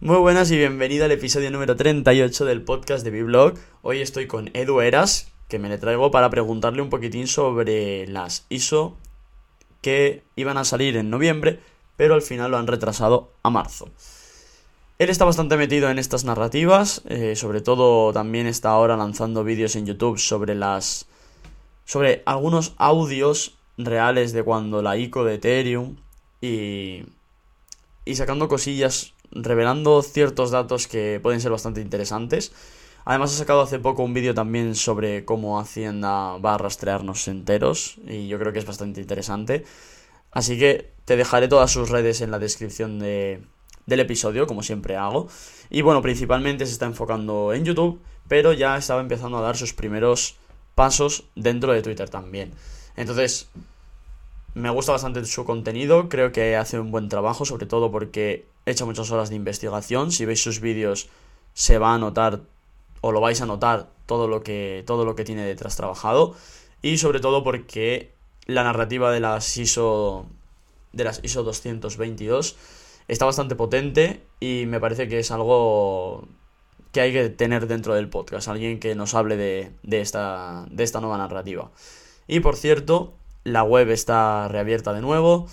Muy buenas y bienvenido al episodio número 38 del podcast de Biblog. Hoy estoy con Edu Eras, que me le traigo para preguntarle un poquitín sobre las ISO que iban a salir en noviembre, pero al final lo han retrasado a marzo. Él está bastante metido en estas narrativas, eh, sobre todo también está ahora lanzando vídeos en YouTube sobre las sobre algunos audios reales de cuando la ICO de Ethereum y y sacando cosillas, revelando ciertos datos que pueden ser bastante interesantes. Además ha sacado hace poco un vídeo también sobre cómo Hacienda va a rastrearnos enteros y yo creo que es bastante interesante. Así que te dejaré todas sus redes en la descripción de, del episodio, como siempre hago. Y bueno, principalmente se está enfocando en YouTube, pero ya estaba empezando a dar sus primeros pasos dentro de Twitter también. Entonces, me gusta bastante su contenido, creo que hace un buen trabajo, sobre todo porque echa muchas horas de investigación. Si veis sus vídeos se va a notar o lo vais a notar todo lo que todo lo que tiene detrás trabajado y sobre todo porque la narrativa de las ISO de las ISO 222 está bastante potente y me parece que es algo que hay que tener dentro del podcast, alguien que nos hable de, de, esta, de esta nueva narrativa. Y por cierto, la web está reabierta de nuevo.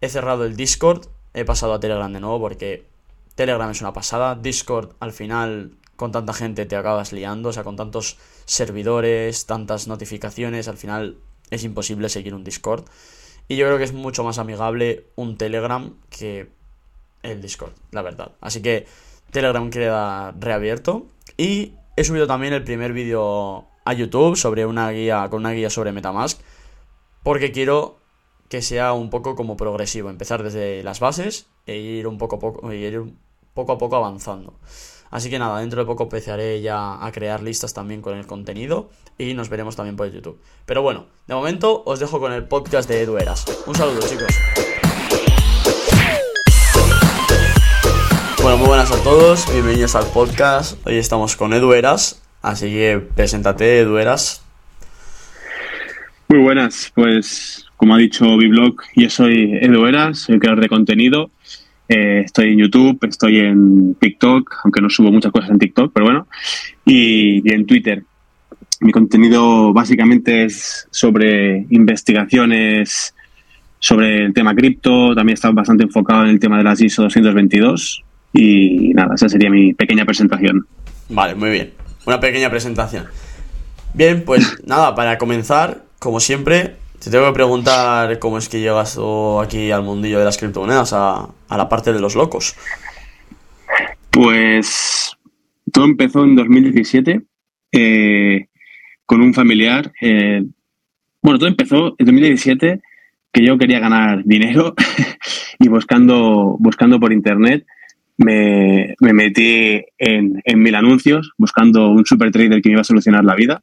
He cerrado el Discord. He pasado a Telegram de nuevo porque Telegram es una pasada. Discord al final con tanta gente te acabas liando. O sea, con tantos servidores, tantas notificaciones. Al final es imposible seguir un Discord. Y yo creo que es mucho más amigable un Telegram que el Discord, la verdad. Así que Telegram queda reabierto. Y he subido también el primer vídeo a YouTube sobre una guía, con una guía sobre Metamask porque quiero que sea un poco como progresivo, empezar desde las bases e ir un poco a poco, ir poco, a poco avanzando. Así que nada, dentro de poco empezaré ya a crear listas también con el contenido y nos veremos también por YouTube. Pero bueno, de momento os dejo con el podcast de Edu Eras. Un saludo chicos. Bueno, muy buenas a todos, bienvenidos al podcast. Hoy estamos con Edu Eras, así que preséntate Edu Eras. Muy buenas, pues como ha dicho Biblog, yo soy Edu Eras, soy creador de contenido. Eh, estoy en YouTube, estoy en TikTok, aunque no subo muchas cosas en TikTok, pero bueno, y, en Twitter. Mi contenido básicamente es sobre investigaciones sobre el tema cripto, también está bastante enfocado en el tema de las ISO 222 y nada, esa sería mi pequeña presentación. Vale, muy bien. Una pequeña presentación. Bien, pues nada, para comenzar, como siempre, te tengo que preguntar cómo es que llegas aquí al mundillo de las criptomonedas, a, la parte de los locos. Pues todo empezó en 2017 eh, con un familiar. Eh, bueno, todo empezó en 2017 que yo quería ganar dinero y buscando, buscando por internet me, metí en, mil anuncios buscando un super trader que me iba a solucionar la vida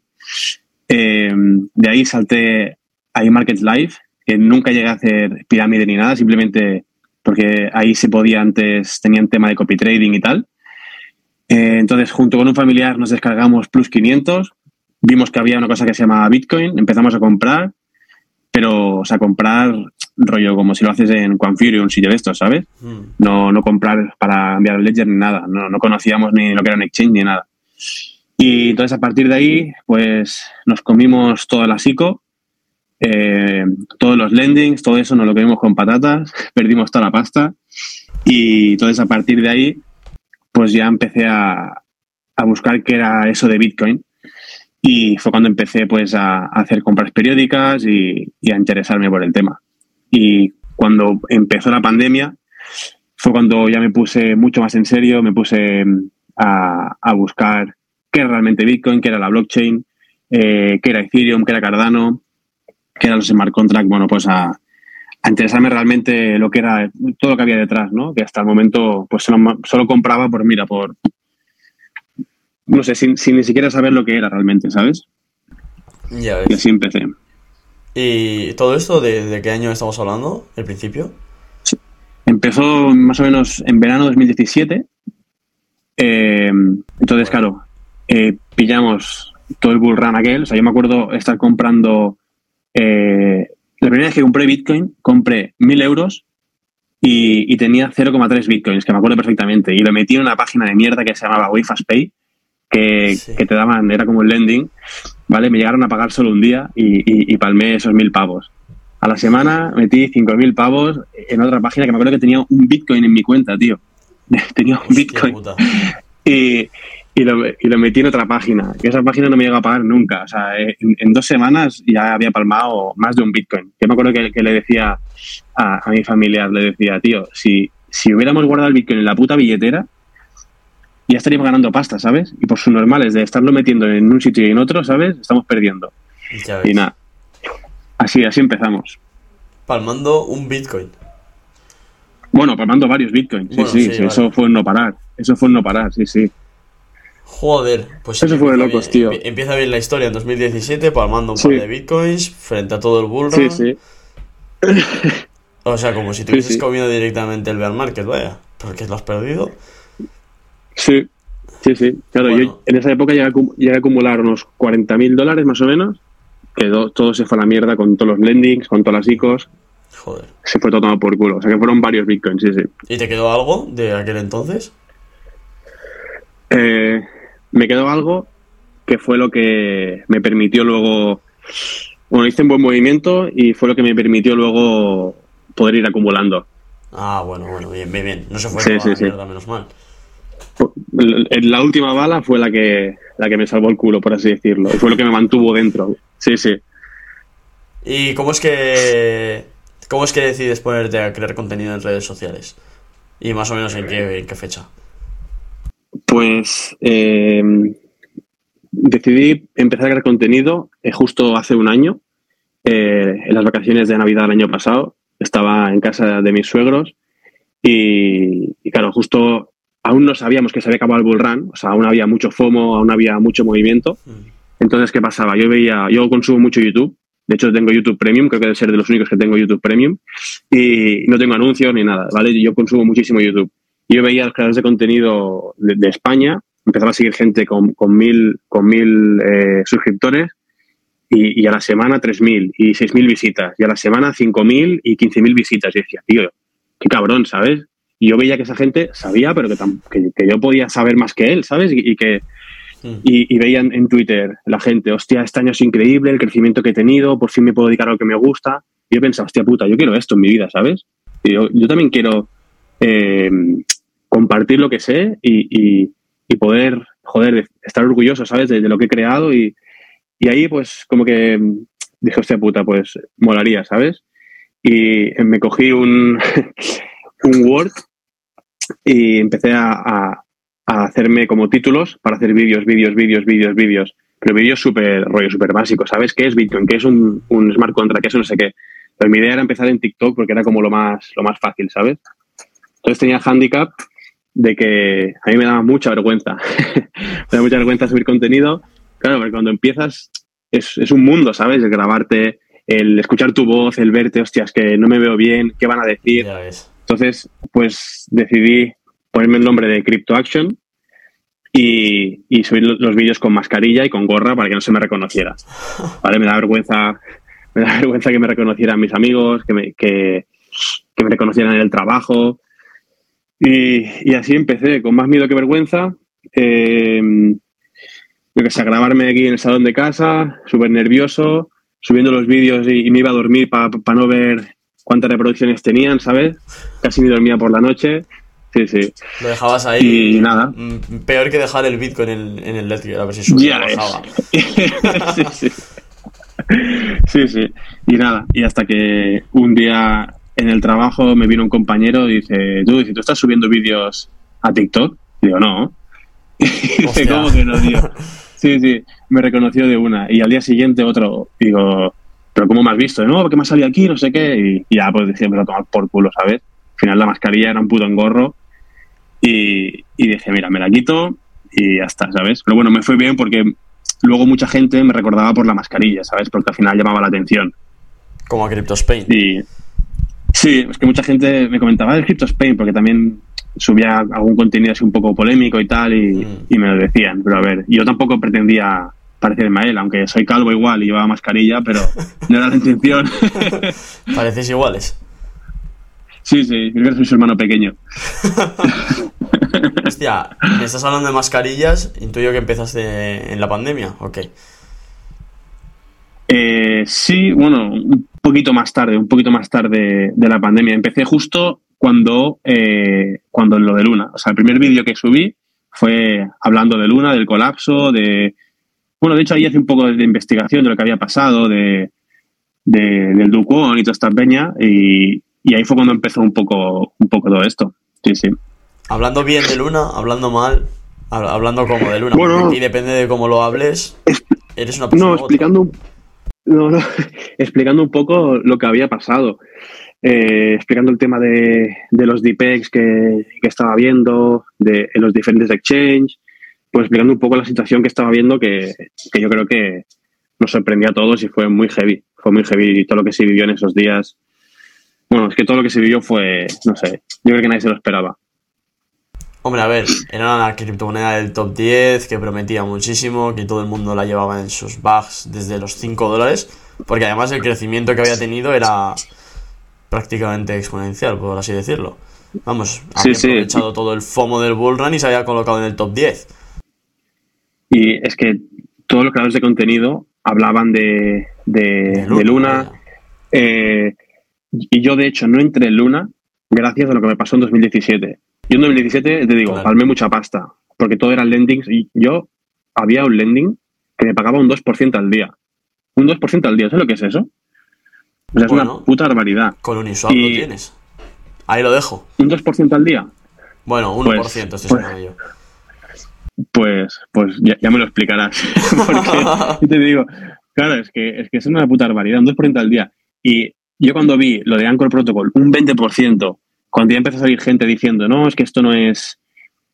eh, de ahí salté a eMarkets Live, que nunca llegué a hacer pirámide ni nada, simplemente porque ahí se podía antes, tenían tema de copy trading y tal. Eh, entonces, junto con un familiar nos descargamos Plus 500, vimos que había una cosa que se llama Bitcoin, empezamos a comprar, pero, o sea, comprar rollo como si lo haces en Quanfury o un sitio de estos, ¿sabes? Hmm. No, no comprar para enviar el ledger ni nada, no, no conocíamos ni lo que era un exchange ni nada. Y entonces a partir de ahí, pues nos comimos toda la psico, eh, todos los lendings, todo eso nos lo comimos con patatas, perdimos toda la pasta. Y entonces a partir de ahí, pues ya empecé a, a buscar qué era eso de Bitcoin. Y fue cuando empecé pues a, hacer compras periódicas y, y, a interesarme por el tema. Y cuando empezó la pandemia, fue cuando ya me puse mucho más en serio, me puse a, a buscar qué era realmente Bitcoin, qué era la blockchain, eh, qué era Ethereum, qué era Cardano, qué eran los smart contracts, bueno, pues a, interesarme realmente lo que era todo lo que había detrás, ¿no? Que hasta el momento pues solo, compraba por, mira, por, no sé, sin, ni siquiera saber lo que era realmente, ¿sabes? Ya ves. Y así empecé. ¿Y todo esto de, qué año estamos hablando, el principio? Empezó más o menos en verano de 2017. Eh, entonces, claro, eh, pillamos todo el bull run aquel. O sea, yo me acuerdo estar comprando. Eh, la primera vez que compré Bitcoin, compré mil euros y, y tenía 0,3 bitcoins, que me acuerdo perfectamente. Y lo metí en una página de mierda que se llamaba WayFastPay, que, Sí. que te daban, era como un lending, ¿vale? Me llegaron a pagar solo un día y, y, y palmé esos mil pavos. A la semana metí 5.000 pavos en otra página que me acuerdo que tenía un bitcoin en mi cuenta, tío. Tenía un Hostia bitcoin puta. y, y, lo, y lo metí en otra página. Que esa página no me llegó a pagar nunca. O sea, eh, en, en dos semanas ya había palmado más de un Bitcoin. Yo me acuerdo que, que le decía a, a mi familiar, le decía, tío, si, si hubiéramos guardado el Bitcoin en la puta billetera, ya estaríamos ganando pasta, ¿sabes? Y por sus normales de estarlo metiendo en un sitio y en otro, ¿sabes? Estamos perdiendo. Y nada. Así, así empezamos. Palmando un Bitcoin. Bueno, palmando varios Bitcoins. Sí, Bueno, sí, sí, sí, vale. eso fue un no parar. Eso fue un no parar, sí, sí. Joder, pues Eso fue de locos, bien- tío. empie- Empieza bien la historia en 2017, palmando un Sí. par de bitcoins frente a todo el bullrun. Sí, sí. O sea, como si te hubieses sí. comido directamente el bear market, vaya. Porque lo has perdido. Sí, sí, sí. Claro, Bueno. yo en esa época llegué a, llegué a acumular unos 40.000 dólares más o menos, que do- todo se fue a la mierda con todos los lendings, con todas las ICOs, Joder. se fue todo tomado por culo. O sea que fueron varios bitcoins, sí, sí. ¿Y te quedó algo de aquel entonces? Eh, me quedó algo que fue lo que me permitió luego. Bueno, hice un buen movimiento y fue lo que me permitió luego poder ir acumulando. Ah, bueno, bueno, bien, bien, bien. No se fue Sí, toda sí, la sí. mierda, menos mal. La última bala fue la que, la que me salvó el culo, por así decirlo. Y fue lo que me mantuvo dentro. Sí, sí. ¿Y cómo es que cómo es que decides ponerte a crear contenido en redes sociales? Y más o menos en qué, en qué fecha. Pues eh, decidí empezar a crear contenido eh, justo hace un año, eh, en las vacaciones de Navidad del año pasado. Estaba en casa de mis suegros y, y claro, justo aún no sabíamos que se había acabado el bull run, o sea, aún había mucho FOMO, aún había mucho movimiento. Mm. Entonces, ¿qué pasaba? Yo veía, yo consumo mucho YouTube. De hecho, tengo YouTube Premium, creo que debe ser de los únicos que tengo YouTube Premium. Y no tengo anuncios ni nada, ¿vale? Yo consumo muchísimo YouTube. Yo veía a los creadores de contenido de, de España, empezaba a seguir gente con, con mil, con mil eh, suscriptores y, y a la semana 3.000 y 6.000 visitas. Y a la semana 5.000 y 15.000 visitas. Y decía, tío, qué cabrón, ¿sabes? Y yo veía que esa gente sabía, pero que, que, que yo podía saber más que él, ¿sabes? Y, y que, Mm. y, y veían en Twitter la gente, hostia, este año es increíble, el crecimiento que he tenido, por fin me puedo dedicar a lo que me gusta. Y yo pensaba, hostia puta, yo quiero esto en mi vida, ¿sabes? Y yo, yo también quiero eh, compartir lo que sé y, y- y poder, joder, de- estar orgulloso, ¿sabes? De, de lo que he creado y, y ahí pues como que dije, hostia puta, pues molaría, ¿sabes? Y me cogí un, un Word y empecé a, a- a hacerme como títulos para hacer vídeos, vídeos, vídeos, vídeos, vídeos. Pero vídeos súper, rollo súper básico. ¿Sabes qué es Bitcoin? ¿Qué es un, un smart contract? ¿Qué es no sé qué? Pero mi idea era empezar en TikTok porque era como lo más, lo más fácil, ¿sabes? Entonces tenía handicap de que a mí me daba mucha vergüenza. me da mucha vergüenza subir contenido. Claro, porque cuando empiezas es, es un mundo, ¿sabes? El grabarte, el escuchar tu voz, el verte, hostias, que no me veo bien, ¿qué van a decir? Ya ves. Entonces, pues decidí ponerme el nombre de Crypto Action y, y subir lo- los vídeos con mascarilla y con gorra para que no se me reconociera. ¿Vale? Me da vergüenza, me da vergüenza que me reconocieran mis amigos, que me, que, que me reconocieran en el trabajo. Y, y así empecé, con más miedo que vergüenza. Eh, yo que sé, grabarme aquí en el salón de casa, súper nervioso, subiendo los vídeos y, y me iba a dormir para no ver cuántas reproducciones tenían, ¿sabes? Casi ni dormía por la noche. Sí, sí. Lo dejabas ahí. Y nada. Mm, Peor que dejar el Bitcoin en, en el Ledger, a ver si subía sí, sí. Sí, sí. Y nada, y hasta que un día en el trabajo me vino un compañero y dice, tú, dice, ¿tú estás subiendo vídeos a TikTok? Y digo, no. Y dice. ¿cómo que no, tío? Sí, sí, me reconoció de una. Y al día siguiente otro, digo, ¿pero cómo me has visto? No, porque me ha salido aquí, no sé qué. Y, y ya, pues dije, me lo tomar por culo, ¿sabes? Al final la mascarilla era un puto engorro. Y, y dije, mira, me la quito y ya está, ¿sabes? Pero bueno, me fue bien porque luego mucha gente me recordaba por la mascarilla, ¿sabes? Porque al final llamaba la atención. Como a CryptoSpain. Y sí, es que mucha gente me comentaba el Crypto Spain porque también subía algún contenido así un poco polémico y tal y, Mm. y me lo decían. Pero a ver, yo tampoco pretendía parecerme a él, aunque soy calvo igual y llevaba mascarilla, pero no era la intención. Parecéis iguales. Sí, sí, creo que soy su hermano pequeño. Hostia, ¿me estás hablando de mascarillas? Intuyo que empezaste en la pandemia, ok. Eh, sí, bueno, un poquito más tarde, un poquito más tarde de la pandemia. Empecé justo cuando, eh, cuando lo de Luna. O sea, el primer vídeo que subí fue hablando de Luna, del colapso, de... Bueno, de hecho ahí hace un poco de investigación de lo que había pasado, de, de del Ducón y toda esta peña, y, y ahí fue cuando empezó un poco, un poco todo esto. Sí, sí. Hablando bien de Luna, hablando mal, hab- hablando como de Luna. Bueno. aquí depende de cómo lo hables. Eres una persona. No, otra. No, no, explicando un poco lo que había pasado. Eh, explicando el tema de, de los DPEX que, que estaba viendo, de en los diferentes exchange, pues explicando un poco la situación que estaba viendo que, que yo creo que nos sorprendió a todos y fue muy heavy. Fue muy heavy todo lo que se vivió en esos días. Bueno, es que todo lo que se vivió fue, no sé, yo creo que nadie se lo esperaba. Hombre, a ver, era una criptomoneda del top 10 que prometía muchísimo, que todo el mundo la llevaba en sus bags desde los 5 dólares, porque además el crecimiento que había tenido era prácticamente exponencial, por así decirlo. Vamos, había sí. aprovechado todo el FOMO del bull run y se había colocado en el top 10. Y es que todos los creadores de contenido hablaban de, de, de Luna. eh, y yo, de hecho, no entré en Luna gracias a lo que me pasó en 2017. Yo en 2017, te digo, Claro. palmé mucha pasta, porque todo eran lendings. Y yo había un lending que me pagaba un 2% al día. Un 2% al día, ¿sabes lo que es eso? O sea, es una puta barbaridad. Con Uniswap Y- lo tienes. Ahí lo dejo. ¿Un 2% al día? Bueno, 1% Pues- estoy pues- yo. Pues, pues ya, ya me lo explicarás. Porque te digo, claro, es que, es que es una puta barbaridad, un 2% al día. Y yo cuando vi lo de Anchor Protocol, un 20%, cuando ya empezó a salir gente diciendo, no, es que esto no es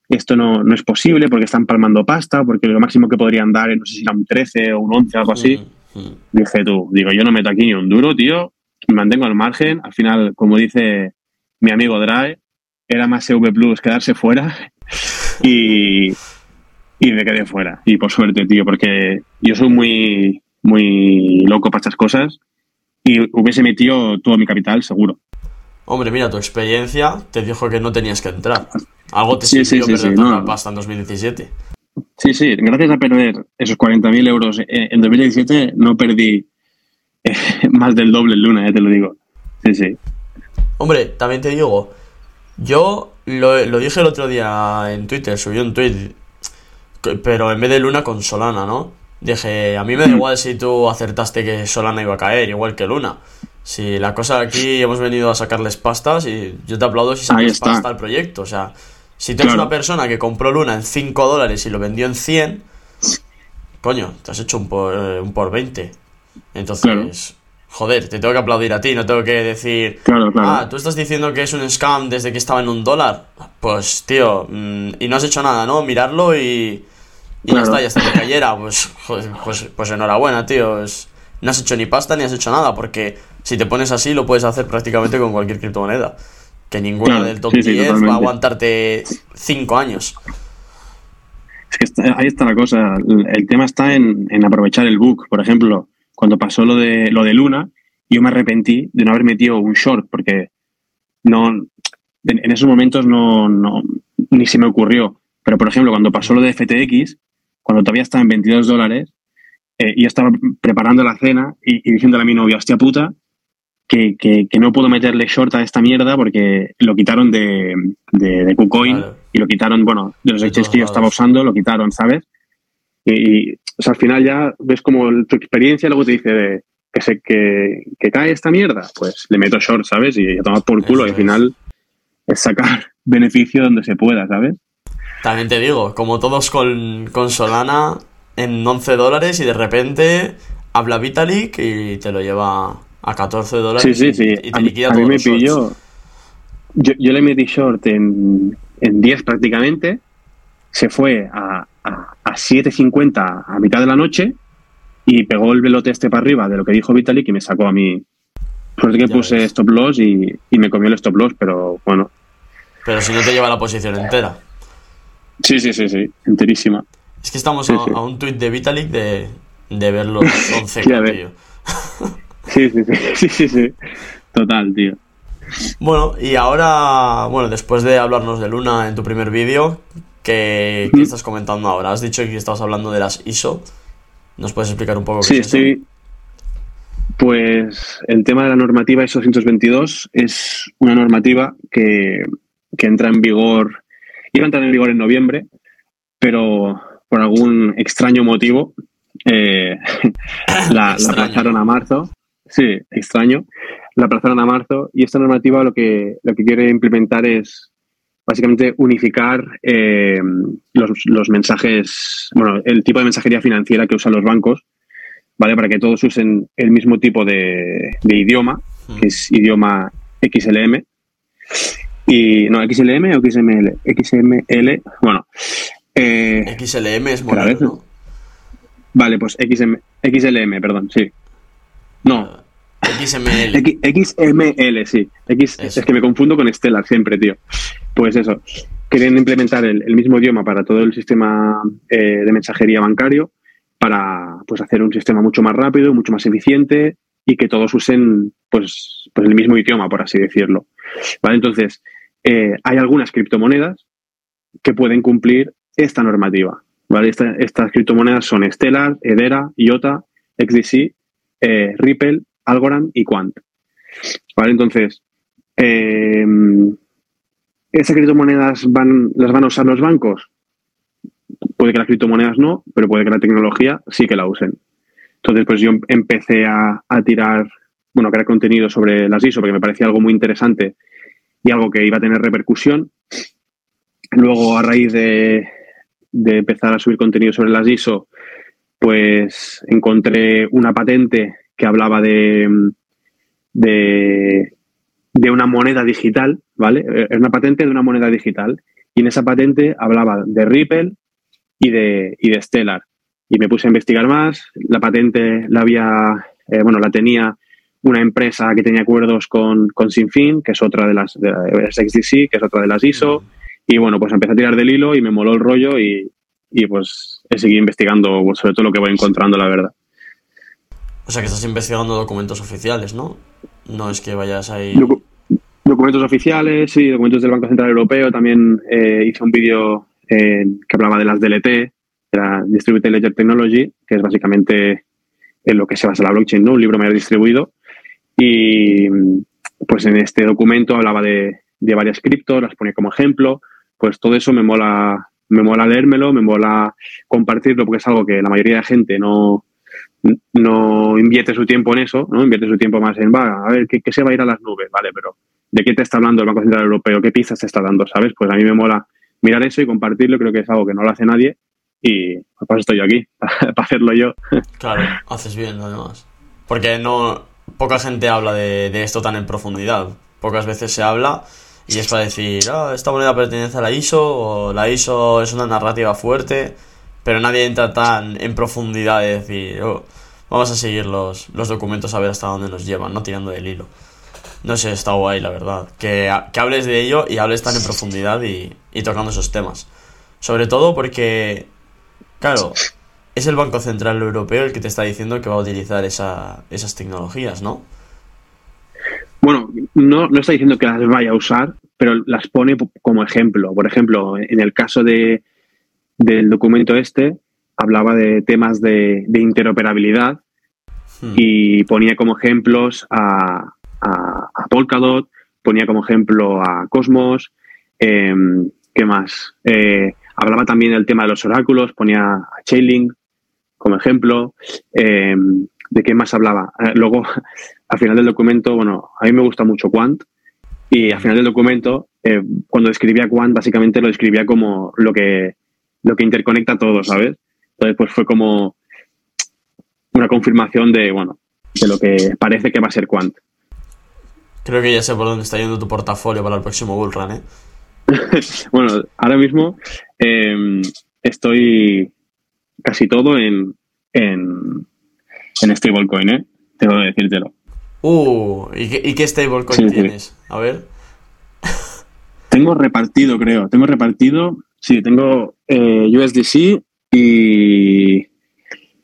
esto no, no es posible porque están palmando pasta, porque lo máximo que podrían dar, no sé si era un 13 o un 11, algo así. Mm, mm. Dije tú, digo, yo no meto aquí ni un duro, tío, me mantengo al margen. Al final, como dice mi amigo Drae, era más EV Plus quedarse fuera y, y me quedé fuera. Y por suerte, tío, porque yo soy muy, muy loco para estas cosas y hubiese metido todo mi capital, seguro. Hombre, mira, tu experiencia te dijo que no tenías que entrar. Algo te Sí, sirvió sí, sí, perder tanta no. pasta en 2017. Sí, sí, gracias a perder esos 40.000 euros en en 2017, no perdí más del doble en Luna, eh, te lo digo. Sí, sí. Hombre, también te digo, yo lo, lo dije el otro día en Twitter, subí un tweet, pero en vez de Luna con Solana, ¿no? Dije, a mí me da igual si tú acertaste que Solana iba a caer, igual que Luna. Si la cosa aquí hemos venido a sacarles pastas y yo te aplaudo si sacas pasta al proyecto. O sea, si tú eres Claro. una persona que compró Luna en 5 dólares y lo vendió en 100, coño, te has hecho un por, eh, un por 20. Entonces, Claro. joder, te tengo que aplaudir a ti, no tengo que decir, Claro, claro. ah, tú estás diciendo que es un scam desde que estaba en un dólar. Pues, tío, mm, y no has hecho nada, ¿no? Mirarlo y, y ya está, ya está que cayera. Pues, joder, pues, pues enhorabuena, tío. No has hecho ni pasta ni has hecho nada, porque si te pones así lo puedes hacer prácticamente con cualquier criptomoneda. Que ninguna Claro, del top sí, sí, 10 va a aguantarte 5 años. Es que está- ahí está la cosa. El, el tema está en, en aprovechar el book. Por ejemplo, cuando pasó lo de, lo de Luna, yo me arrepentí de no haber metido un short porque no, en, en esos momentos no, no, ni se me ocurrió. Pero, por ejemplo, cuando pasó lo de FTX, cuando todavía estaba en 22 dólares, eh, yo estaba preparando la cena y, y diciéndole a mi novia, hostia puta, que, que, que no puedo meterle short a esta mierda porque lo quitaron de, de, de KuCoin Claro. y lo quitaron, bueno, de los exchanges que yo estaba usando, lo quitaron, ¿sabes? Y, y, o sea, al final ya ves como el- tu experiencia luego te dice de, que, se, que, que cae esta mierda, pues le meto short, ¿sabes? Y a tomar por culo. Eso y al es. final es sacar beneficio donde se pueda, ¿sabes? También te digo, como todos con, con Solana en 11 dólares y de repente habla Vitalik y te lo lleva a 14 dólares Sí, sí, sí. y, A, mí- a me pilló. Yo, yo le metí short en, en 10 prácticamente. Se fue a, a, a 7.50 a mitad de la noche y pegó el velote este para arriba de lo que dijo Vitalik y me sacó a mí. Suerte que Ya puse ves. stop loss y, y me comió el stop loss, pero bueno. Pero si no te lleva la posición entera. Sí, sí, sí, sí. Enterísima. Es que estamos Sí, a, sí. a un tuit de Vitalik de, de ver los 11 Ya ves. tío. Sí, sí, sí, sí, sí, sí. Total, tío. Bueno, y ahora, bueno, después de hablarnos de Luna en tu primer vídeo, ¿qué, qué estás comentando ahora? Has dicho que estabas hablando de las ISO. ¿Nos puedes explicar un poco qué Sí, es eso? estoy. Pues el tema de la normativa ISO 222 es una normativa que, que entra en vigor, iba a entrar en vigor en noviembre, pero por algún extraño motivo eh, la, la aplazaron a marzo. Sí, extraño. La aplazaron a marzo y esta normativa lo que, lo que quiere implementar es básicamente unificar eh, los, los mensajes, bueno, el tipo de mensajería financiera que usan los bancos, ¿vale? Para que todos usen el mismo tipo de, de idioma, que es idioma XLM. Y, no, XLM o XML. XML, bueno. eh, XLM es moderno. veces- Vale, pues XM, XLM, perdón, sí. No, XML. X- XML, sí. X, Eso. es que me confundo con Stellar siempre, tío. Pues eso. Quieren implementar el, el mismo idioma para todo el sistema eh, de mensajería bancario para pues, hacer un sistema mucho más rápido, mucho más eficiente y que todos usen pues, pues el mismo idioma, por así decirlo. ¿Vale? Entonces, eh, hay algunas criptomonedas que pueden cumplir esta normativa. ¿vale? Esta- estas criptomonedas son Stellar, Edera, IOTA, XDC, eh, Ripple, Algorand y Quant. ¿Vale? Entonces, eh, ¿esas criptomonedas van, las van a usar los bancos? Puede que las criptomonedas no, pero puede que la tecnología sí que la usen. Entonces, pues yo empecé a, a tirar, bueno, a crear contenido sobre las ISO porque me parecía algo muy interesante y algo que iba a tener repercusión. Luego, a raíz de, de empezar a subir contenido sobre las ISO, pues encontré una patente que hablaba de, de, una moneda digital, ¿vale? Es una patente de una moneda digital. Y en esa patente hablaba de Ripple y de, y de Stellar. Y me puse a investigar más. La patente la había, eh, bueno, la tenía una empresa que tenía acuerdos con, con Sinfin, que es otra de las, de, es XDC, que es otra de las ISO. Y bueno, pues empecé a tirar del hilo y me moló el rollo y, y pues he seguido investigando sobre todo lo que voy encontrando, la verdad. O sea que estás investigando documentos oficiales, ¿no? No es que vayas ahí. Docu- documentos oficiales, sí, documentos del Banco Central Europeo. También eh, hice un vídeo eh, que hablaba de las DLT, de la Distributed Ledger Technology, que es básicamente en lo que se basa la blockchain, ¿no? Un libro mayor distribuido. Y pues en este documento hablaba de, de varias criptos, las ponía como ejemplo. Pues todo eso me mola, me mola leérmelo, me mola compartirlo, porque es algo que la mayoría de gente no, no invierte su tiempo en eso, ¿no? Invierte su tiempo más en, va, a ver, ¿qué, se va a ir a las nubes? Vale, pero ¿de qué te está hablando el Banco Central Europeo? ¿Qué pizzas te está dando? ¿Sabes? Pues a mí me mola mirar eso y compartirlo, creo que es algo que no lo hace nadie y pues para eso estoy aquí, para hacerlo yo. Claro, haces bien, además. Porque no. Poca gente habla de, de esto tan en profundidad. Pocas veces se habla y es para decir, ah, esta moneda pertenece a la ISO o la ISO es una narrativa fuerte, pero nadie entra tan en profundidad de decir, oh, vamos a seguir los, los documentos a ver hasta dónde nos llevan, no tirando del hilo. No sé, está guay, la verdad. Que, que hables de ello y hables tan en profundidad y, tocando esos temas. Sobre todo porque, claro, es el Banco Central Europeo el que te está diciendo que va a utilizar esa, esas tecnologías, ¿no? Bueno, no, no está diciendo que las vaya a usar, pero las pone como ejemplo. Por ejemplo, en el caso de, del documento este, hablaba de temas de, de interoperabilidad Hmm. y ponía como ejemplos a, a, a Polkadot, ponía como ejemplo a Cosmos, em, ¿qué más? Eh, hablaba también del tema de los oráculos, ponía a Chainlink como ejemplo. em, ¿De qué más hablaba? Eh, luego, al final del documento, bueno, a mí me gusta mucho Quant y al final del documento, eh, cuando describía Quant, básicamente lo describía como lo que, lo que interconecta todo, ¿sabes? Entonces, pues fue como una confirmación de, bueno, de lo que parece que va a ser Quant. Creo que ya sé por dónde está yendo tu portafolio para el próximo Bullrun, ¿eh? Bueno, ahora mismo eh, estoy casi todo en, en, en stablecoin, ¿eh? Tengo que decírtelo. Uh, ¿y qué, y qué stablecoin Sí, sí. tienes? A ver. Tengo repartido, creo. Tengo repartido. Sí, tengo eh, USDC y,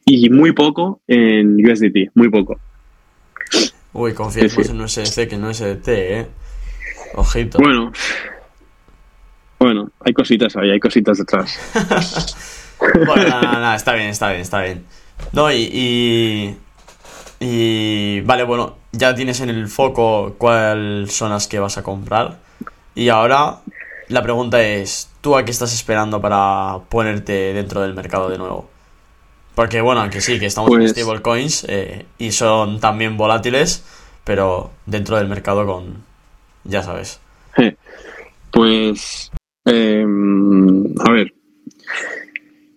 y muy poco en USDT. Muy poco. Uy, confiemos Sí, sí. en USDC que no SDT, ¿eh? Ojito. Bueno. Bueno, hay cositas ahí, hay cositas detrás. bueno, nada, nada, está bien, está bien, está bien. No, y, y, y. Vale, bueno, ya tienes en el foco cuáles son las que vas a comprar. Y ahora la pregunta es: ¿tú a qué estás esperando para ponerte dentro del mercado de nuevo? Porque, bueno, aunque sí, que estamos Pues- en stablecoins eh, y son también volátiles, pero dentro del mercado con. Ya sabes. Pues, eh, a ver,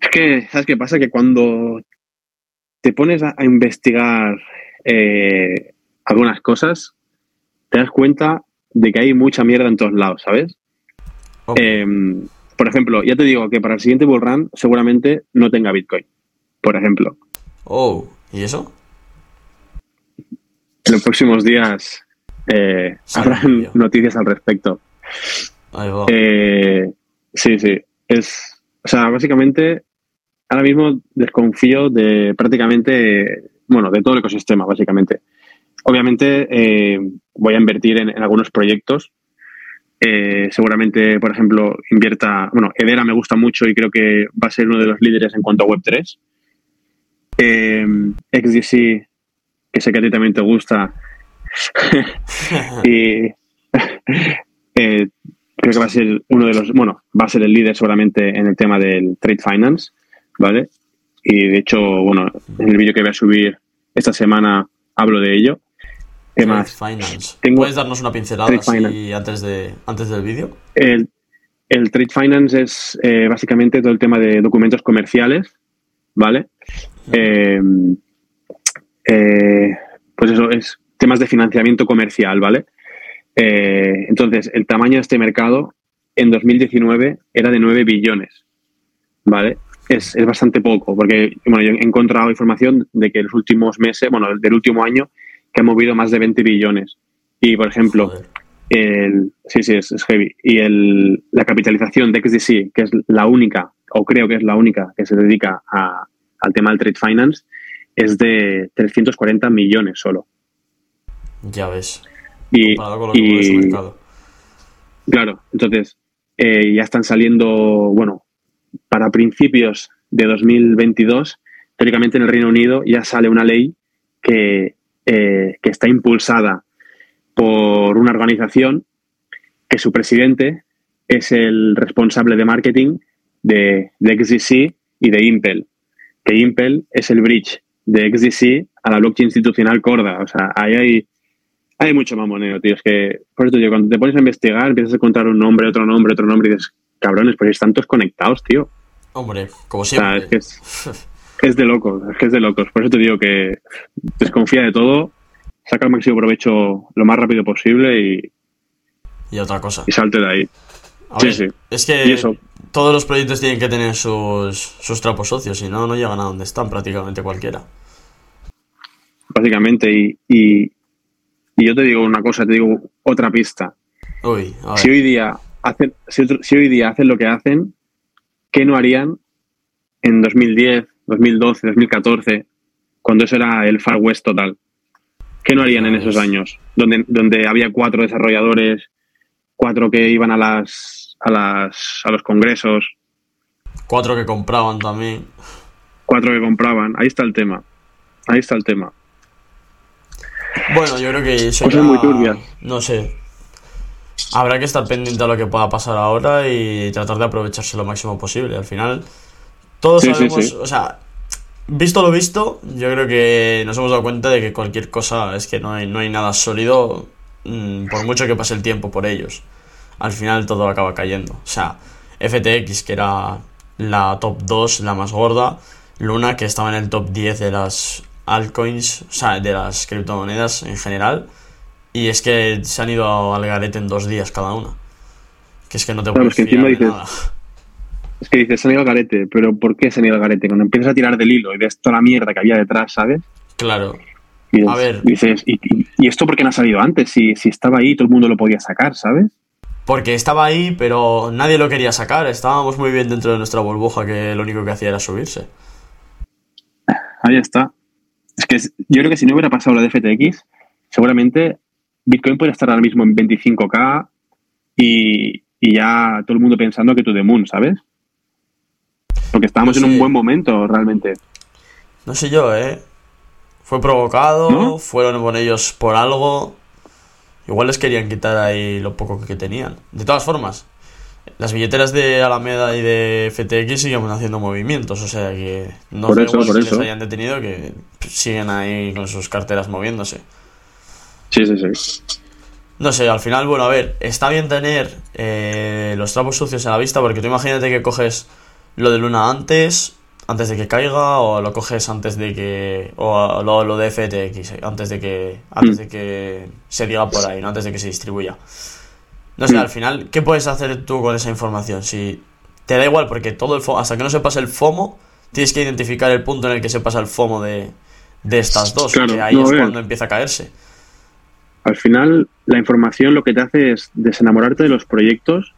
es que, ¿sabes qué pasa? Que cuando te pones a, a investigar eh, algunas cosas, te das cuenta de que hay mucha mierda en todos lados, ¿sabes? Eh, por ejemplo, ya te digo que para el siguiente bull run seguramente no tenga Bitcoin, por ejemplo. Oh, ¿y eso? En los próximos días eh, habrán noticias al respecto. Ahí va. Eh, sí, sí. Es, o sea, básicamente, ahora mismo desconfío de prácticamente, bueno, de todo el ecosistema, básicamente. Obviamente, eh, voy a invertir en, en algunos proyectos. Eh, seguramente, por ejemplo, invierta, bueno, Edera me gusta mucho y creo que va a ser uno de los líderes en cuanto a Web3. Eh, XDC, que sé que a ti también te gusta, y eh, creo que va a ser uno de los, bueno, va a ser el líder seguramente en el tema del trade finance, ¿vale? Y de hecho, bueno, en el vídeo que voy a subir esta semana hablo de ello. ¿Qué Trade más? Finance. Tengo- ¿Puedes darnos una pincelada así antes, de, antes del vídeo? El, el trade finance es eh, básicamente todo el tema de documentos comerciales, ¿vale? Eh, eh, pues eso es temas de financiamiento comercial, ¿vale? Eh, entonces, el tamaño de este mercado en 2019 era de 9 billones, ¿vale? Es, es bastante poco, porque bueno, yo he encontrado información de que los últimos meses, bueno, del último año, que ha movido más de 20 billones. Y, por ejemplo, Joder. el, sí, sí, es, es heavy. Y el, la capitalización de XDC, que es la única, o creo que es la única que se dedica a- al tema del trade finance, es de 340 millones solo. Ya ves. Y, con lo que mercado. claro, entonces eh, ya están saliendo, bueno, para principios de 2022, teóricamente en el Reino Unido ya sale una ley que, eh, que está impulsada por una organización que su presidente es el responsable de marketing de, de XDC y de Impel. Que Impel es el bridge de XDC a la blockchain institucional Corda. O sea, ahí hay, hay mucho mamoneo, tío. Es que, por eso, tío, cuando te pones a investigar, empiezas a encontrar un nombre, otro nombre, otro nombre y dices, cabrones, pues están todos conectados, tío. Hombre, como O sea, siempre. es que es, es de locos, es que es de locos. Por eso te digo que desconfía de todo, saca el máximo provecho lo más rápido posible y, Y otra cosa. y salte de ahí. A sí, ver, sí. Es que Y eso. todos los proyectos tienen que tener sus, sus trapos socios, si no, no llegan a donde están prácticamente cualquiera. básicamente. Y, y, y yo te digo una cosa, te digo otra pista. Uy, a ver. Si hoy día hacen, si, otro- si hoy día hacen lo que hacen, ¿qué no harían en 2010, 2012, 2014, cuando eso era el Far West total? ¿Qué no harían en esos años? Donde, donde había cuatro desarrolladores, cuatro que iban a las a las a los congresos, Cuatro que compraban también. cuatro que compraban. Ahí está el tema. Ahí está el tema. Bueno, yo creo que eso Cosas muy turbias. No sé. Habrá que estar pendiente a lo que pueda pasar ahora y tratar de aprovecharse lo máximo posible. Al final, todos Sí, sabemos, sí. o sea, visto lo visto, yo creo que nos hemos dado cuenta de que cualquier cosa es que no hay, no hay nada sólido mm, por mucho que pase el tiempo por ellos. Al final todo acaba cayendo. O sea, FTX, que era la top 2, la más gorda. Luna, que estaba en el top 10 de las altcoins, o sea, de las criptomonedas en general. Y es que se han ido al garete en dos días cada una. Que es que no te puedes fiar de dices- nada. Es que dices, se han ido al garete, pero ¿por qué se han ido al garete? Cuando empiezas a tirar del hilo y ves toda la mierda que había detrás, ¿sabes? Claro. Y dices, A ver. dices, ¿y, y- y esto por qué no ha salido antes? Si, si estaba ahí, todo el mundo lo podía sacar, ¿sabes? Porque estaba ahí, pero nadie lo quería sacar. Estábamos muy bien dentro de nuestra burbuja, que lo único que hacía era subirse. Ahí está. Es que yo creo que si no hubiera pasado la de FTX, seguramente Bitcoin podría estar ahora mismo en 25k y, y ya todo el mundo pensando que tú de Moon, ¿sabes? Porque estábamos No en un buen momento, realmente. No sé yo, ¿eh? Fue provocado, ¿No? fueron con ellos por algo. Igual les querían quitar ahí lo poco que tenían. De todas formas, las billeteras de Alameda y de FTX siguen haciendo movimientos, o sea que no Por eso, por que eso. les hayan detenido que siguen ahí con sus carteras moviéndose. Sí, sí, sí. No sé, al final, bueno, a ver, está bien tener eh, los trapos sucios en la vista, porque tú imagínate que coges lo de Luna antes, antes de que caiga, o lo coges antes de que. o lo, lo de FTX, antes de que. antes Mm. de que se diga por ahí, no antes de que se distribuya. No sé, Mm. al final, ¿qué puedes hacer tú con esa información? Si te da igual, porque todo el FOMO, hasta que no se pase el FOMO, tienes que identificar el punto en el que se pasa el FOMO de, de estas dos, Claro, que ahí no, es cuando empieza a caerse. Al final, la información lo que te hace es desenamorarte de los proyectos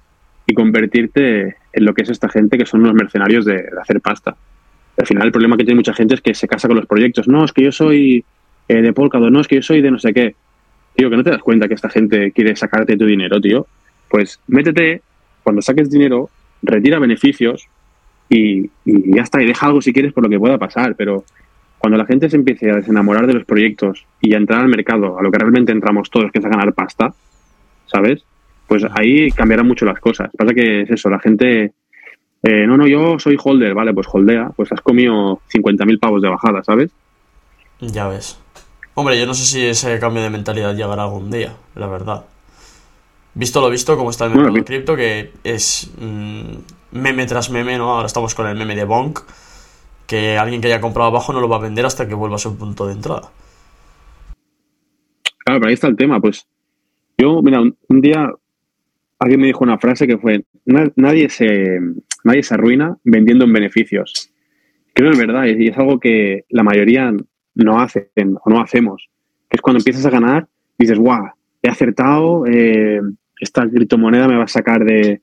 y convertirte en lo que es esta gente que son unos mercenarios de, hacer pasta. Al final, el problema que tiene mucha gente es que se casa con los proyectos. No, es que yo soy eh, de Polkadot, no, es que yo soy de no sé qué. Tío, que no te das cuenta que esta gente quiere sacarte tu dinero, tío. Pues métete, cuando saques dinero, retira beneficios y, y ya está. Y deja algo si quieres por lo que pueda pasar. Pero cuando la gente se empiece a desenamorar de los proyectos y a entrar al mercado, a lo que realmente entramos todos, que es a ganar pasta, ¿sabes? Pues ahí cambiarán mucho las cosas. Pasa que es eso, la gente... eh, no, no, yo soy holder, vale, pues holdea, pues has comido 50.000 pavos de bajada, ¿sabes? Ya ves. Hombre, yo no sé si ese cambio de mentalidad llegará algún día, la verdad. Visto lo visto, como está el Bueno, mercado vi- cripto, que es mm, meme tras meme, ¿no? Ahora estamos con el meme de Bonk, que alguien que haya comprado abajo no lo va a vender hasta que vuelva a su punto de entrada. Claro, pero ahí está el tema, pues yo, mira, un, un día alguien me dijo una frase que fue, "Na- nadie se, nadie se arruina vendiendo en beneficios. Creo que es verdad, y es algo que la mayoría no hacen o no hacemos, que es cuando empiezas a ganar, dices, guau, he acertado, eh, esta criptomoneda me va a sacar de,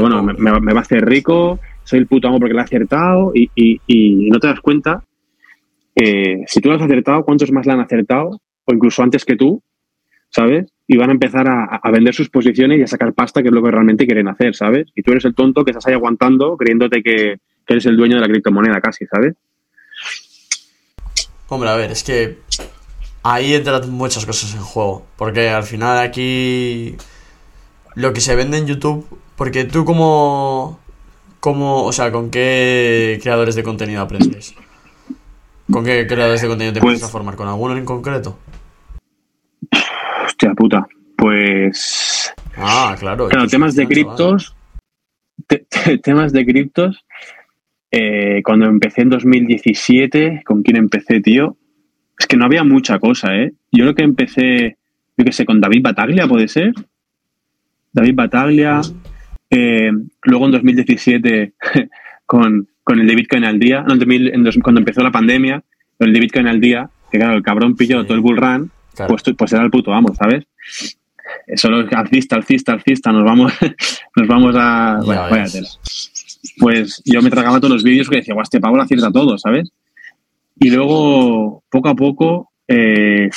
bueno, me, va- a hacer rico, soy el puto amo porque lo he acertado y, no te das cuenta que si tú lo has acertado, ¿cuántos más la han acertado? O incluso antes que tú, ¿sabes? Y van a empezar a, a vender sus posiciones y a sacar pasta, que es lo que realmente quieren hacer, ¿sabes? Y tú eres el tonto que estás ahí aguantando creyéndote que, que eres el dueño de la criptomoneda casi, ¿sabes? Hombre, a ver, es que ahí entran muchas cosas en juego. Porque al final aquí lo que se vende en YouTube, porque tú como, como, o sea, ¿con qué creadores de contenido aprendes? ¿Con qué creadores de contenido te Pues- empiezas a formar? ¿Con alguno en concreto? Hostia puta. Pues. Ah, claro. Claro, temas de criptos. te- te- temas de criptos. eh, cuando empecé en 2017, ¿con quién empecé, tío? Es que no había mucha cosa, ¿eh? Yo creo que empecé, yo qué sé, con David Bataglia, ¿puede ser? David Bataglia. eh, luego en 2017 con, con el de Bitcoin al día, no, en 2000 en dos- cuando empezó la pandemia, con el de Bitcoin al día, que claro, el cabrón pilló Sí. todo el bull run, Claro. pues, tú- pues era el puto amo, ¿sabes? Solo alcista, alcista, alcista, nos vamos, nos vamos a... Ya Bueno, vaya tela. Pues yo me tragaba todos los vídeos que decía, guau, este pavo lo acierta todo, ¿sabes? Y luego, poco a poco, eh,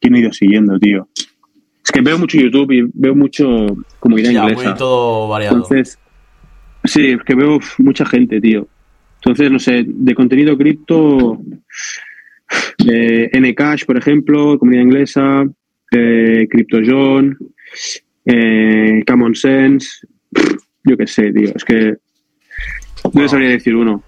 ¿quién me he ido siguiendo, tío? Es que veo mucho YouTube y veo mucho comunidad Ya, inglesa. muy todo variado. Entonces, sí, es que veo mucha gente, tío. Entonces, no sé, de contenido cripto, eh, Ncash, por ejemplo, comunidad inglesa, eh, CryptoJohn, eh, Common Sense, yo qué sé, tío. Es que no les sabría decir uno.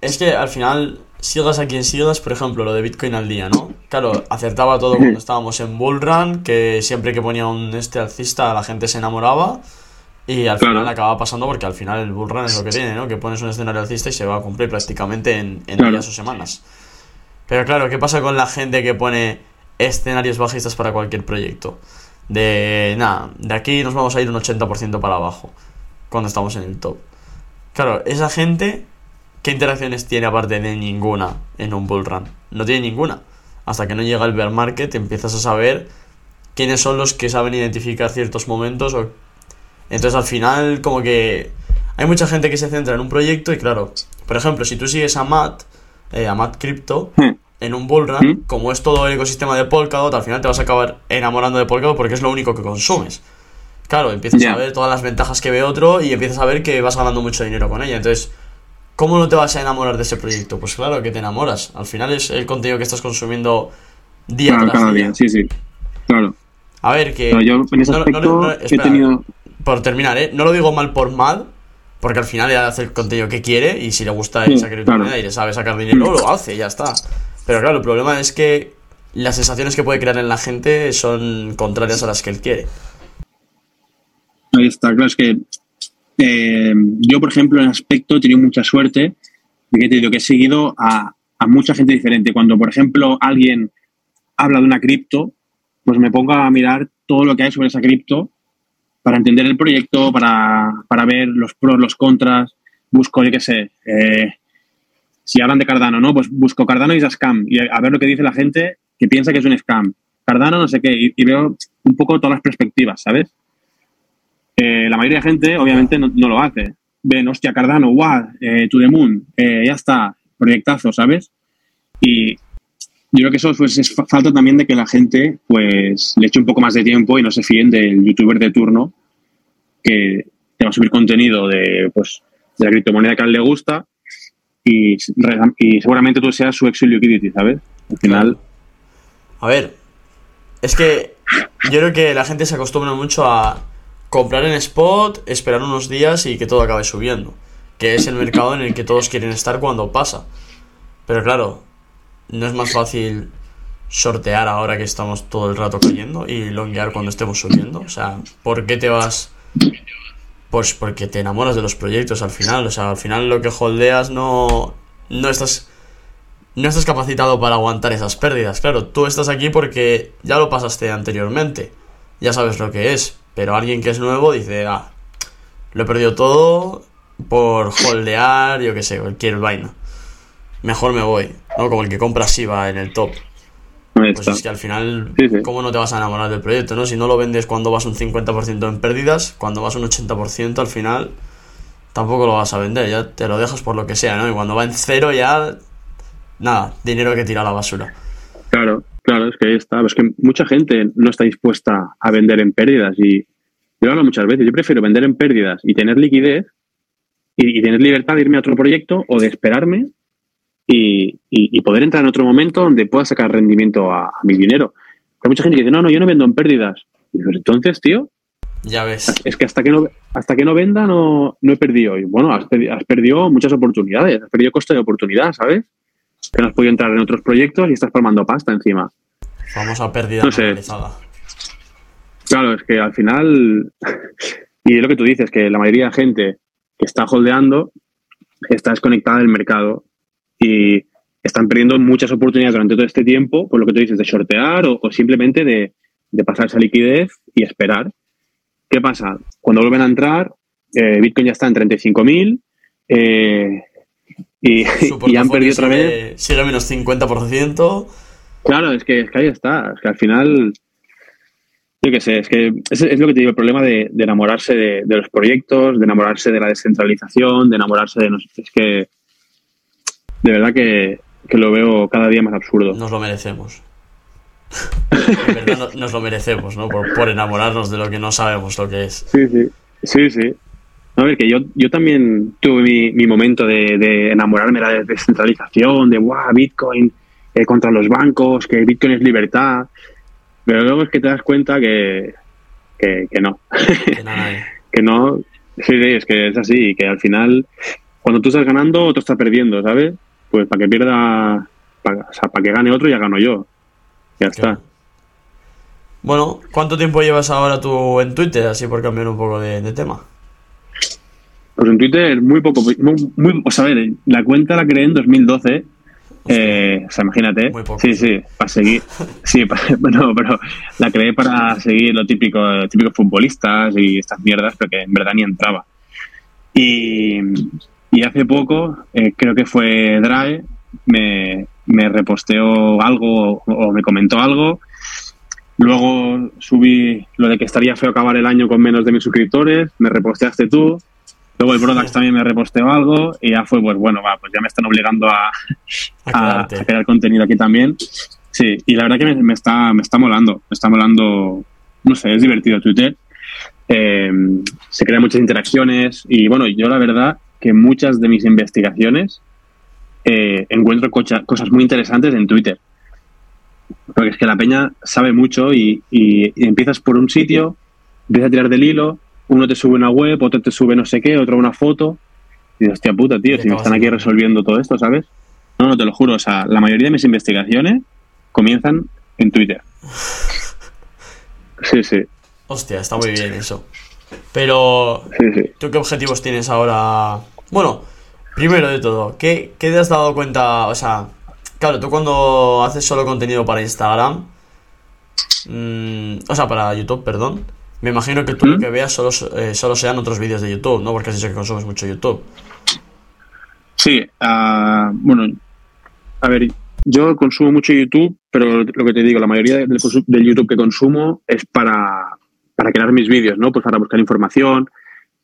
Es que al final, sigas a quien sigas, por ejemplo, lo de Bitcoin al día, ¿no? Claro, acertaba todo cuando estábamos en Bull Run, que siempre que ponía un este alcista la gente se enamoraba. Y al Claro. final acaba pasando porque al final el Bull Run es lo que tiene, ¿no? Que pones un escenario alcista y se va a cumplir prácticamente en, en Claro. días o semanas. Pero claro, ¿qué pasa con la gente que pone escenarios bajistas para cualquier proyecto? De, nada, de aquí nos vamos a ir un 80% para abajo, cuando estamos en el top. Claro, esa gente, ¿qué interacciones tiene aparte de ninguna en un bull run? No tiene ninguna. Hasta que no llega el bear market empiezas a saber quiénes son los que saben identificar ciertos momentos. Entonces al final como que hay mucha gente que se centra en un proyecto y claro, por ejemplo, si tú sigues a Matt, eh, a Matt Crypto, Hmm. en un bull run, ¿Mm? como es todo el ecosistema de Polkadot, al final te vas a acabar enamorando de Polkadot porque es lo único que consumes. claro, empiezas a ver todas las ventajas que ve otro y empiezas a ver que vas ganando mucho dinero con ella. Entonces, ¿cómo no te vas a enamorar de ese proyecto? Pues claro que te enamoras. Al final es el contenido que estás consumiendo día Claro, tras cada día. día, sí, sí. Claro. A ver, que... Pero yo en ese no- no- no- he tenido. Por terminar, ¿eh? No lo digo mal por mal, porque al final ella hace el contenido que quiere y si le gusta Sí, esa criptomoneda claro. y le sabe sacar dinero, lo hace, ya está. Pero claro, el problema es que las sensaciones que puede crear en la gente son contrarias a las que él quiere. Ahí está, claro, es que eh, yo, por ejemplo, en aspecto he tenido mucha suerte de que te digo que he seguido a, a mucha gente diferente. Cuando, por ejemplo, alguien habla de una cripto, pues me pongo a mirar todo lo que hay sobre esa cripto para entender el proyecto, para, para ver los pros, los contras, busco, yo qué sé, eh, si hablan de Cardano, ¿no? Pues busco Cardano a scam y a, ver lo que dice la gente que piensa que es un scam. Cardano no sé qué y, y veo un poco todas las perspectivas, ¿sabes? Eh, la mayoría de gente, obviamente, no, no lo hace. Ven, hostia, Cardano, wow, eh, to the moon, eh, ya está, proyectazo, ¿sabes? Y yo creo que eso pues, es fa- falta también de que la gente pues le eche un poco más de tiempo y no se fíen del youtuber de turno que te va a subir contenido de, pues, de la criptomoneda que a él le gusta y seguramente tú seas su ex liquidity, ¿sabes? Al final, A ver, es que yo creo que la gente se acostumbra mucho a comprar en spot, esperar unos días y que todo acabe subiendo. Que es el mercado en el que todos quieren estar cuando pasa. Pero claro, no es más fácil sortear ahora que estamos todo el rato cayendo y longuear cuando estemos subiendo. O sea, ¿por qué te vas? Pues porque te enamoras de los proyectos al final. O sea, al final lo que holdeas no, no estás no estás capacitado para aguantar esas pérdidas. Claro, tú estás aquí porque ya lo pasaste anteriormente. Ya sabes lo que es. Pero alguien que es nuevo dice, ah, lo he perdido todo por holdear, yo qué sé, cualquier vaina. Mejor me voy, ¿no? Como el que compra Siva en el top. Pues es que al final, Sí, sí. ¿cómo no te vas a enamorar del proyecto, no? Si no lo vendes cuando vas un 50% en pérdidas, cuando vas un 80% al final, tampoco lo vas a vender, ya te lo dejas por lo que sea, ¿no? Y cuando va en cero ya, nada, dinero que tira a la basura. Claro, claro, es que ahí está. Es que mucha gente no está dispuesta a vender en pérdidas y yo lo hablo muchas veces. Yo prefiero vender en pérdidas y tener liquidez y, y tener libertad de irme a otro proyecto o de esperarme y, y- y poder entrar en otro momento donde pueda sacar rendimiento a, a mi dinero. Hay mucha gente que dice, no, no, yo no vendo en pérdidas. Y entonces, tío, Ya ves. es que hasta que no, hasta que no venda no, no he perdido. Y bueno, has, perdi- has perdido muchas oportunidades, has perdido coste de oportunidad, ¿sabes? Que no has podido entrar en otros proyectos y estás palmando pasta encima. Famosa pérdida No sé. Claro, es que al final, y es lo que tú dices, que la mayoría de gente que está holdeando está desconectada del mercado y están perdiendo muchas oportunidades durante todo este tiempo, por lo que tú dices, de sortear o, o simplemente de, de pasar esa liquidez y esperar. ¿Qué pasa? Cuando vuelven a entrar, eh, Bitcoin ya está en 35.000 eh, y, y han perdido otra vez. Sigue menos 50%. Claro, es que, es que ahí está. Es que al final, yo qué sé, es que es, es lo que te digo, el problema de, de enamorarse de, de los proyectos, de enamorarse de la descentralización, de enamorarse de... No es que de verdad que, que lo veo cada día más absurdo. Nos lo merecemos. Verdad no- nos lo merecemos, ¿no? Por, por enamorarnos de lo que no sabemos lo que es. Sí, sí. Sí, sí. A ver, que yo, yo también tuve mi, mi momento de, de enamorarme de la descentralización, de wow, Bitcoin eh, contra los bancos, que Bitcoin es libertad. Pero luego es que te das cuenta que, que, que no. Que nada, que no. Sí, sí, es que es así, que al final, cuando tú estás ganando, otro está perdiendo, ¿sabes? Pues para que pierda, para, o sea, para que gane otro, ya gano yo. Ya está. Bueno, ¿cuánto tiempo llevas ahora tú en Twitter? Así por cambiar un poco de, de tema. Pues en Twitter, muy poco. Muy, muy- o sea, a ver, la cuenta la creé en 2012. Eh, o sea, imagínate. Muy poco, sí, sí. sí, para seguir. Sí, para- bueno, pero la creé para seguir lo típico, típicos futbolistas y estas mierdas, pero que en verdad ni entraba. Y, y hace poco, eh, creo que fue Drae, me, me reposteó algo o, o me comentó algo. Luego subí lo de que estaría feo acabar el año con menos de mil suscriptores, me reposteaste tú. Luego el Brodax también me reposteó algo y ya fue, pues bueno, va, pues ya me están obligando a, A a, crear contenido aquí también. Sí, y la verdad que me, me está, me está molando, me está molando, no sé, es divertido Twitter. eh, se crean muchas interacciones y bueno, yo la verdad que muchas de mis investigaciones eh, encuentro cocha- cosas muy interesantes en Twitter. Porque es que la peña sabe mucho y, y- y empiezas por un sitio, empiezas a tirar del hilo, uno te sube una web, otro te sube no sé qué, otro una foto. Y dices, hostia puta, tío, si me están aquí en- resolviendo todo esto, ¿sabes? No, no, te lo juro. O sea, la mayoría de mis investigaciones comienzan en Twitter. Sí, sí, Hostia, está muy bien eso. Pero. ¿tú qué objetivos tienes ahora? Bueno, primero de todo, ¿qué, qué te has dado cuenta? O sea, claro, tú cuando haces solo contenido para Instagram, mm, o sea, para YouTube, perdón, me imagino que tú lo ¿Mm? que veas solo, eh, solo sean otros vídeos de YouTube, ¿no? Porque has dicho que consumes mucho YouTube. Sí, ah, bueno, a ver, yo consumo mucho YouTube, pero lo que te digo, la mayoría del YouTube que consumo es para, para crear mis vídeos, ¿no? Pues para buscar información,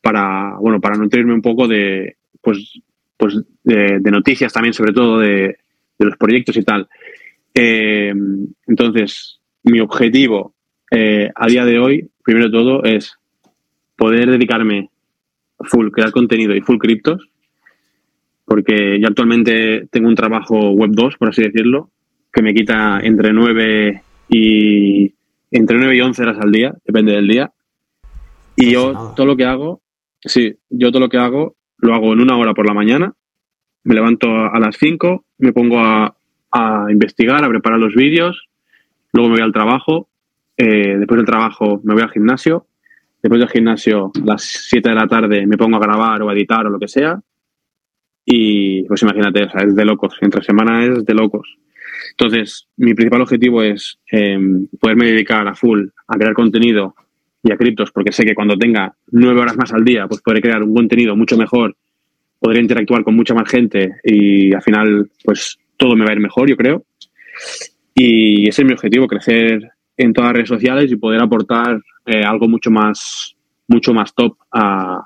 para, bueno, para nutrirme un poco de, pues, pues de, noticias también, sobre todo de, de los proyectos y tal. Eh, entonces, mi objetivo eh, a día de hoy, primero de todo, es poder dedicarme full, crear contenido y full criptos, porque yo actualmente tengo un trabajo web 2, por así decirlo, que me quita entre 9 y entre 9 y 11 horas al día, depende del día. Y No yo todo lo que hago, sí, yo todo lo que hago lo hago en una hora por la mañana, me levanto a a las 5, me pongo a, a investigar, a preparar los vídeos, luego me voy al trabajo, eh, después del trabajo me voy al gimnasio, después del gimnasio a las 7 de la tarde me pongo a grabar o a editar o lo que sea, y pues imagínate, o sea, es de locos. Entre semana es de locos. Entonces, mi principal objetivo es eh, poderme dedicar a full a crear contenido y a criptos, porque sé que cuando tenga nueve horas más al día, pues podré crear un contenido mucho mejor, podré interactuar con mucha más gente y al final, pues todo me va a ir mejor, yo creo. Y ese es mi objetivo, crecer en todas las redes sociales y poder aportar eh, algo mucho más, mucho más top a-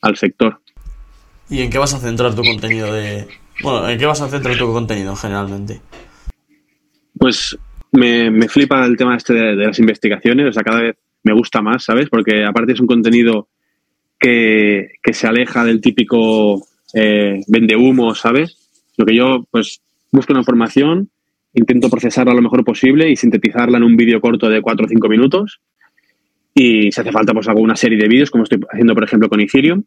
al sector. ¿Y en qué vas a centrar tu contenido de... Bueno, ¿en qué vas a centrar tu contenido generalmente? Pues me, me flipa el tema este de, las investigaciones, o sea, cada vez me gusta más, ¿sabes? Porque aparte es un contenido que, que se aleja del típico eh, vende humo, ¿sabes? Lo que yo, pues, busco una información, intento procesarla lo mejor posible y sintetizarla en un vídeo corto de 4 o 5 minutos. Y si hace falta, pues hago una serie de vídeos, como estoy haciendo, por ejemplo, con Ethereum.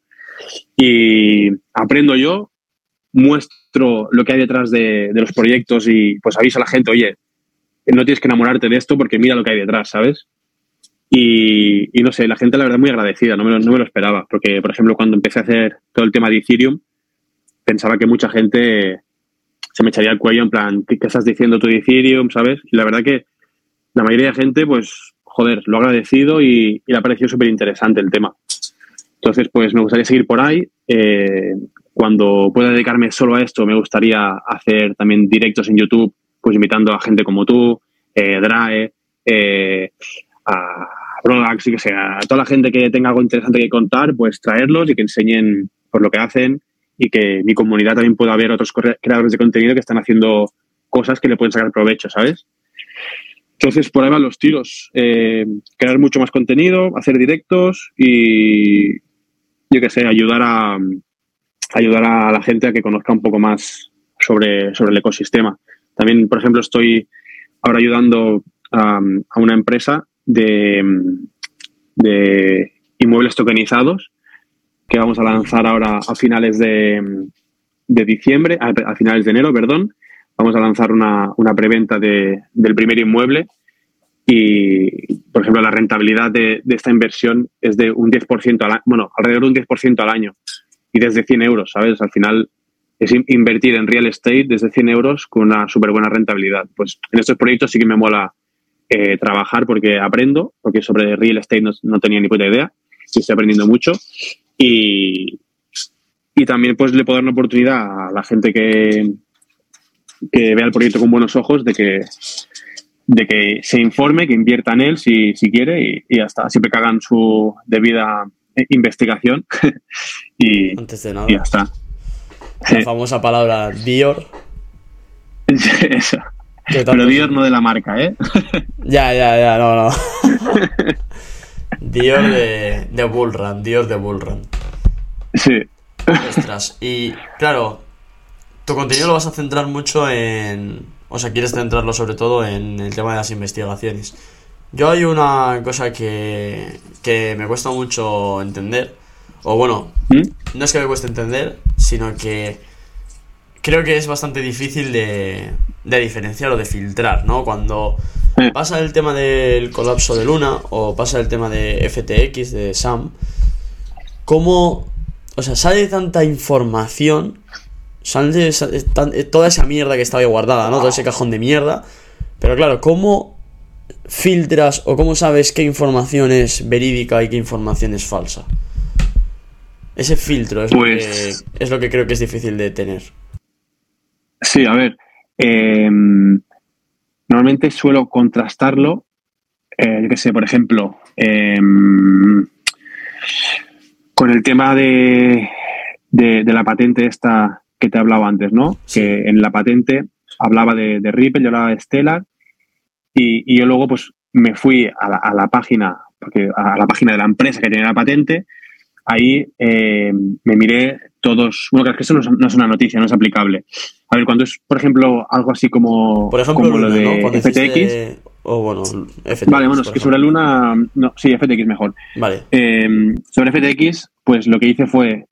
Y aprendo yo, muestro lo que hay detrás de, de los proyectos y pues aviso a la gente, oye, no tienes que enamorarte de esto porque mira lo que hay detrás, ¿sabes? Y, y no sé, la gente la verdad muy agradecida, no me, lo, no me lo esperaba, porque por ejemplo cuando empecé a hacer todo el tema de Ethereum, pensaba que mucha gente se me echaría el cuello en plan, ¿qué, qué estás diciendo tú de Ethereum, ¿sabes? Y la verdad que la mayoría de gente, pues, joder, lo ha agradecido y, y le ha parecido súper interesante el tema. Entonces, pues me gustaría seguir por ahí. Eh, cuando pueda dedicarme solo a esto, me gustaría hacer también directos en YouTube, pues invitando a gente como tú, eh, Drae, eh, a Brodax, y que sea, a toda la gente que tenga algo interesante que contar, pues traerlos y que enseñen por lo que hacen y que mi comunidad también pueda ver otros creadores de contenido que están haciendo cosas que le pueden sacar provecho, ¿sabes? Entonces, por ahí van los tiros. Eh, crear mucho más contenido, hacer directos y, yo qué sé, ayudar a ayudar a la gente a que conozca un poco más sobre, sobre el ecosistema. También, por ejemplo, estoy ahora ayudando a, una empresa de, de inmuebles tokenizados que vamos a lanzar ahora a finales de, de diciembre, a, a finales de enero, perdón. Vamos a lanzar una, una preventa de, del primer inmueble y, por ejemplo, la rentabilidad de, de esta inversión es de un 10% al año, bueno, alrededor de un 10% al año y desde 100 euros, ¿sabes? Al final es in- invertir en real estate desde 100 euros con una súper buena rentabilidad. Pues en estos proyectos sí que me mola eh, trabajar porque aprendo, porque sobre real estate no, no tenía ni puta idea y estoy aprendiendo mucho. Y, y también pues le puedo dar una oportunidad a la gente que, que vea el proyecto con buenos ojos de que de que se informe, que invierta en él si, si quiere y, y ya está. Siempre que hagan su debida investigación y, Antes de nada. y ya está. La famosa palabra Dior. Eso. Pero Dios no de la marca, ¿eh? Ya, ya, ya, no, no. Dior de, de Bullrun, Dior de Bullrun. Sí. Ostras, y claro, tu contenido lo vas a centrar mucho en... O sea, quieres centrarlo sobre todo en el tema de las investigaciones. Yo hay una cosa que, que me cuesta mucho entender. O bueno, ¿Mm? no es que me cueste entender, sino que creo que es bastante difícil de, de diferenciar o de filtrar, ¿no? Cuando pasa el tema del colapso de Luna o pasa el tema de FTX, de Sam, ¿cómo, o sea, sale tanta información, sale toda esa mierda que estaba ahí guardada, ¿no? Todo ese cajón de mierda, pero claro, ¿cómo filtras o cómo sabes qué información es verídica y qué información es falsa? Ese filtro es, Pues- lo, que, es lo que creo que es difícil de tener. Sí, a ver. eh, normalmente suelo contrastarlo. eh, yo qué sé, por ejemplo, eh, con el tema de, de, de la patente esta que te hablaba antes, ¿no? Sí. Que en la patente hablaba de, de Ripple, yo hablaba de Stellar, y, y yo luego pues me fui a la, a la página, porque a la página de la empresa que tenía la patente, ahí eh, me miré todos, bueno, que eso no es, no es una noticia, no es aplicable. A ver, cuando es, por ejemplo, algo así como, Por ejemplo, como lo de FTX, O bueno, FTX. vale, bueno, es que sobre. Luna, no, sí, FTX mejor. Vale. Eh, sobre FTX, pues lo que hice fue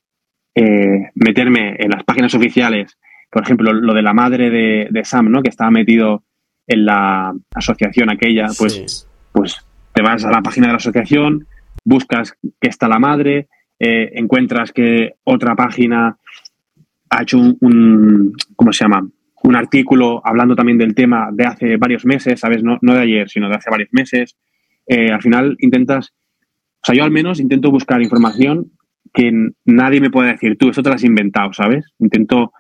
eh, meterme en las páginas oficiales, por ejemplo, lo de la madre de, de Sam, ¿no? Que estaba metido en la asociación aquella, pues, sí. pues te vas a la página de la asociación, buscas que está la madre, eh, encuentras que otra página ha hecho un, un- ¿cómo se llama? Un artículo hablando también del tema de hace varios meses, ¿sabes? No, no de ayer, sino de hace varios meses. Eh, al final intentas, o sea, yo al menos intento buscar información que nadie me pueda decir, tú, esto te lo has inventado, ¿sabes? Intento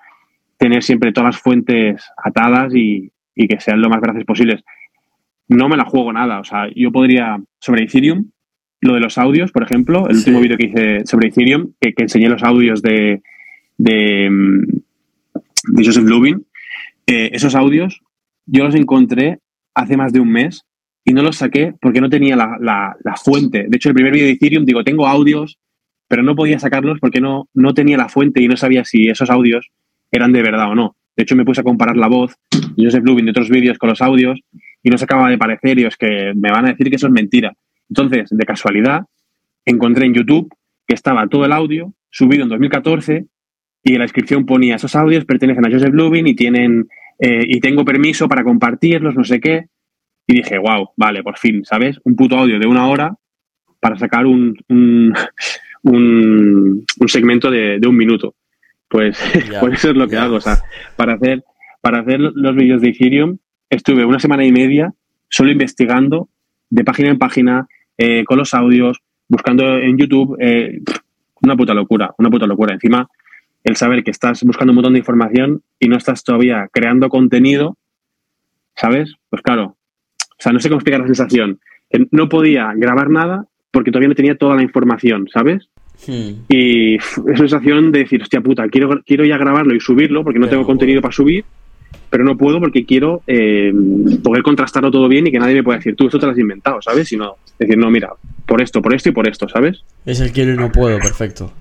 tener siempre todas las fuentes atadas y, y que sean lo más veraces posibles. No me la juego nada, o sea, yo podría, sobre Ethereum, lo de los audios, por ejemplo, el Sí. último vídeo que hice sobre Ethereum, que, que enseñé los audios de, de, mm, de Joseph Lubin, eh, esos audios yo los encontré hace más de un mes y no los saqué porque no tenía la, la- la fuente. De hecho, el primer vídeo de Ethereum, digo, tengo audios, pero no podía sacarlos porque no, no tenía la fuente y no sabía si esos audios eran de verdad o no. De hecho, me puse a comparar la voz de Joseph Lubin de otros vídeos con los audios y no se acaba de parecer y es que me van a decir que eso es mentira. Entonces, de casualidad, encontré en YouTube que estaba todo el audio subido en 2014 y en la descripción ponía esos audios pertenecen a Joseph Lubin y tienen eh, y tengo permiso para compartirlos, no sé qué. Y dije, wow, vale, por fin, ¿sabes? Un puto audio de una hora para sacar un, un, un, un segmento de, de un minuto. Pues, pues eso es lo que hago. O sea, para hacer, para hacer los vídeos de Ethereum estuve una semana y media solo investigando de página en página, eh, con los audios, buscando en YouTube. eh, una puta locura, una puta locura. Encima, el saber que estás buscando un montón de información y no estás todavía creando contenido, ¿sabes? Pues claro, o sea, no sé cómo explicar la sensación. Que no podía grabar nada porque todavía no tenía toda la información, ¿sabes? Hmm. Y uf, es una sensación de decir, hostia puta, quiero, quiero ya grabarlo y subirlo porque no Pero tengo contenido para subir, pero no puedo porque quiero eh, poder contrastarlo todo bien y que nadie me pueda decir, tú, esto te lo has inventado, ¿sabes? Sino decir, no, mira, por esto, por esto y por esto, ¿sabes? Es el quiero y no puedo, perfecto.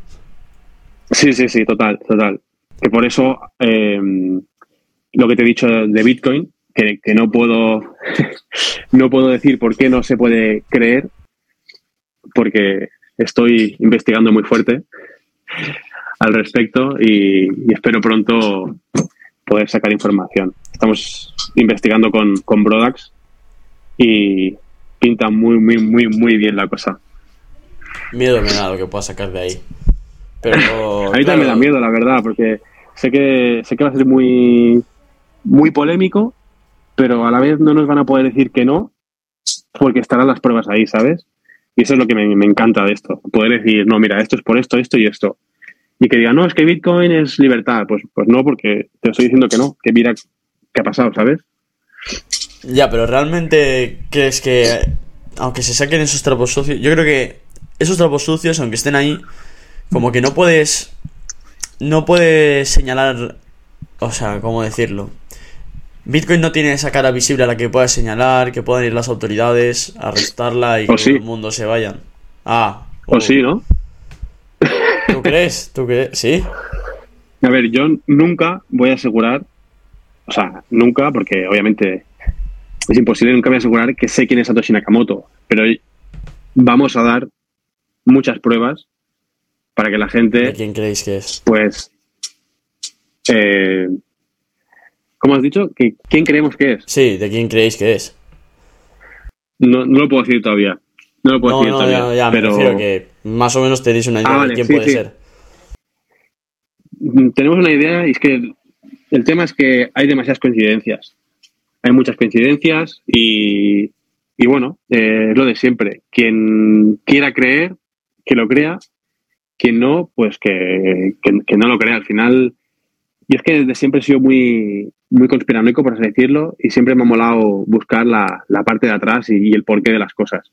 Sí, sí, sí, total, total. Que por eso eh, lo que te he dicho de Bitcoin, que, que no puedo no puedo decir por qué no se puede creer, porque estoy investigando muy fuerte al respecto y, y espero pronto poder sacar información. Estamos investigando con, con Brodax y pinta muy, muy, muy, muy bien la cosa. Miedo me da lo que pueda sacar de ahí. Pero. A mí también me da miedo, la verdad, porque sé que, sé que va a ser muy, muy polémico, pero a la vez no nos van a poder decir que no, porque estarán las pruebas ahí, ¿sabes? Y eso es lo que me, me encanta de esto, poder decir, no, mira, esto es por esto, esto y esto. Y que digan, no, es que Bitcoin es libertad. Pues, pues no, porque te estoy diciendo que no, que mira qué ha pasado, ¿sabes? Ya, pero realmente crees que. Aunque se saquen esos trapos sucios. Yo creo que esos trapos sucios, aunque estén ahí, como que no puedes. No puedes señalar. O sea, ¿cómo decirlo? Bitcoin no tiene esa cara visible a la que puedas señalar, que puedan ir las autoridades a arrestarla y que Oh, sí. todo el mundo se vayan. Ah. O sí, ¿no? ¿Tú crees? ¿Tú crees? ¿Sí? A ver, yo nunca voy a asegurar, o sea, nunca, porque obviamente es imposible, nunca voy a asegurar que sé quién es Satoshi Nakamoto, pero vamos a dar muchas pruebas para que la gente... ¿De quién creéis que es? Pues... Eh, ¿Cómo has dicho? ¿Que, ¿Quién creemos que es? Sí, ¿de quién creéis que es? No, no lo puedo decir todavía. No lo puedo No, decir no, todavía. ya, ya, me pero refiero que más o menos tenéis una idea Ah, de quién sí, puede sí. ser. Mm, tenemos una idea y es que el tema es que hay demasiadas coincidencias. Hay muchas coincidencias y, y bueno, eh, es lo de siempre. Quien quiera creer, que lo crea. Quien no, pues que, que- que no lo crea. Al final, yo es que desde siempre he sido muy, muy conspiranoico, por así decirlo, y siempre me ha molado buscar la, la parte de atrás y, el porqué de las cosas.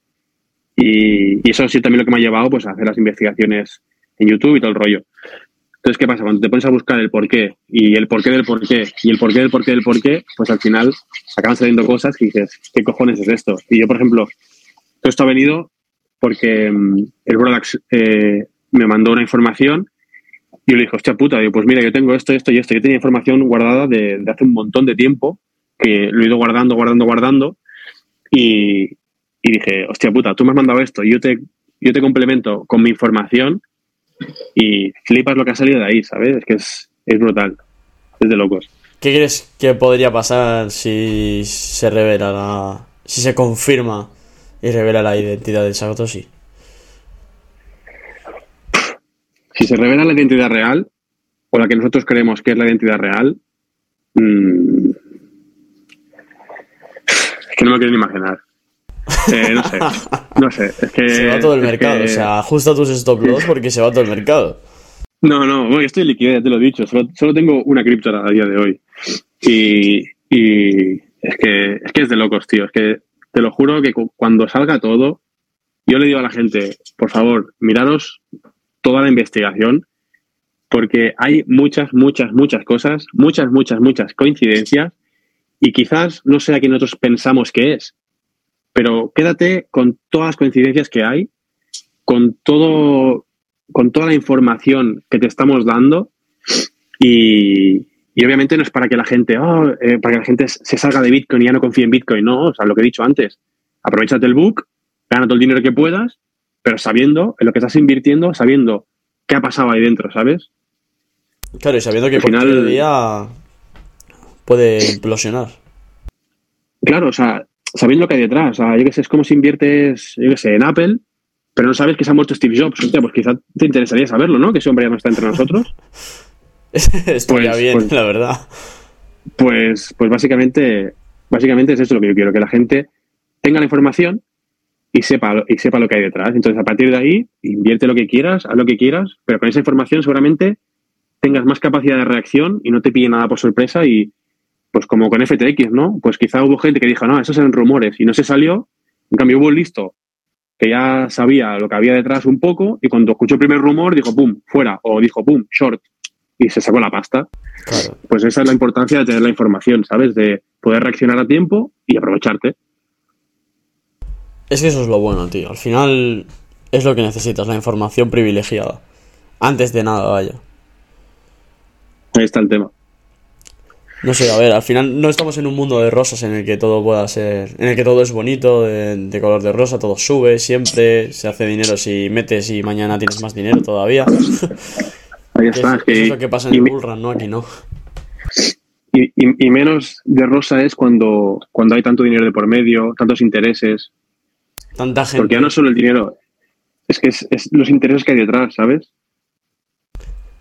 Y, y eso ha sido también lo que me ha llevado pues, a hacer las investigaciones en YouTube y todo el rollo. Entonces, ¿qué pasa? Cuando te pones a buscar el porqué y el porqué del porqué y el porqué del porqué del porqué, pues al final acaban saliendo cosas que dices, ¿qué cojones es esto? Y yo, por ejemplo, todo esto ha venido porque mm, el Brodax eh, me mandó una información y yo le dije, hostia puta, digo, pues mira, yo tengo esto, esto y esto. Yo tenía información guardada de, de hace un montón de tiempo que lo he ido guardando, guardando, guardando y, y dije, hostia puta, tú me has mandado esto yo te, yo te complemento con mi información y flipas lo que ha salido de ahí, ¿sabes? Es que es, es brutal. Es de locos. ¿Qué crees que podría pasar si se revela la... si se confirma y revela la identidad de Satoshi? Si se revela la identidad real, o la que nosotros creemos que es la identidad real, mm, es que no me quiero ni imaginar. Eh, no sé, no sé. Es que, se va todo el mercado, que- o sea, ajusta tus stop loss porque se va todo el mercado. No, no, bueno, estoy liquidez, ya te lo he dicho. Solo, solo tengo una cripto a día de hoy. Y, y es, que, es que es de locos, tío. Es que te lo juro que cu- cuando salga todo, yo le digo a la gente, por favor, miraros toda la investigación, porque hay muchas, muchas, muchas cosas, muchas, muchas, muchas coincidencias, y quizás no sea quien nosotros pensamos que es, pero quédate con todas las coincidencias que hay, con todo, con toda la información que te estamos dando, y, y obviamente no es para que la gente, oh, para que la gente se salga de Bitcoin y ya no confíe en Bitcoin, no, o sea, lo que he dicho antes, aprovechate el book, gana todo el dinero que puedas, pero sabiendo en lo que estás invirtiendo, sabiendo qué ha pasado ahí dentro, ¿sabes? Claro, y sabiendo que Al final- cualquier día puede implosionar. Claro, o sea, sabiendo lo que hay detrás, o sea, yo qué sé, es como si inviertes, yo qué sé, en Apple, pero no sabes que se ha muerto Steve Jobs, hostia, pues quizá te interesaría saberlo, ¿no? Que ese hombre ya no está entre nosotros. Estaría Pues- bien, pues- la verdad. Pues, pues básicamente, básicamente es eso lo que yo quiero, que la gente tenga la información y sepa, lo- y sepa lo que hay detrás. Entonces, a partir de ahí, invierte lo que quieras, haz lo que quieras, pero con esa información seguramente tengas más capacidad de reacción y no te pille nada por sorpresa y, pues como con FTX, ¿no? Pues quizá hubo gente que dijo, no, esos eran rumores y no se salió. En cambio, hubo un listo que ya sabía lo que había detrás un poco y cuando escuchó el primer rumor dijo, pum, fuera, o dijo, pum, short, y se sacó la pasta Claro. pues esa es la importancia de tener la información, ¿sabes? De poder reaccionar a tiempo y aprovecharte. Es que eso es lo bueno, tío. Al final es lo que necesitas, la información privilegiada. Antes de nada, vaya. Ahí está el tema. No sé, a ver, al final no estamos en un mundo de rosas en el que todo pueda ser, en el que todo es bonito, de, de color de rosa, todo sube, siempre se hace dinero si metes y mañana tienes más dinero todavía. Ahí está. es que- eso es lo que pasa en y, el bullrun, ¿no? Aquí no. y- y- y menos de rosa es cuando, cuando hay tanto dinero de por medio, tantos intereses. Tanta gente. Porque ya no es solo el dinero, es que es, es los intereses que hay detrás, ¿sabes?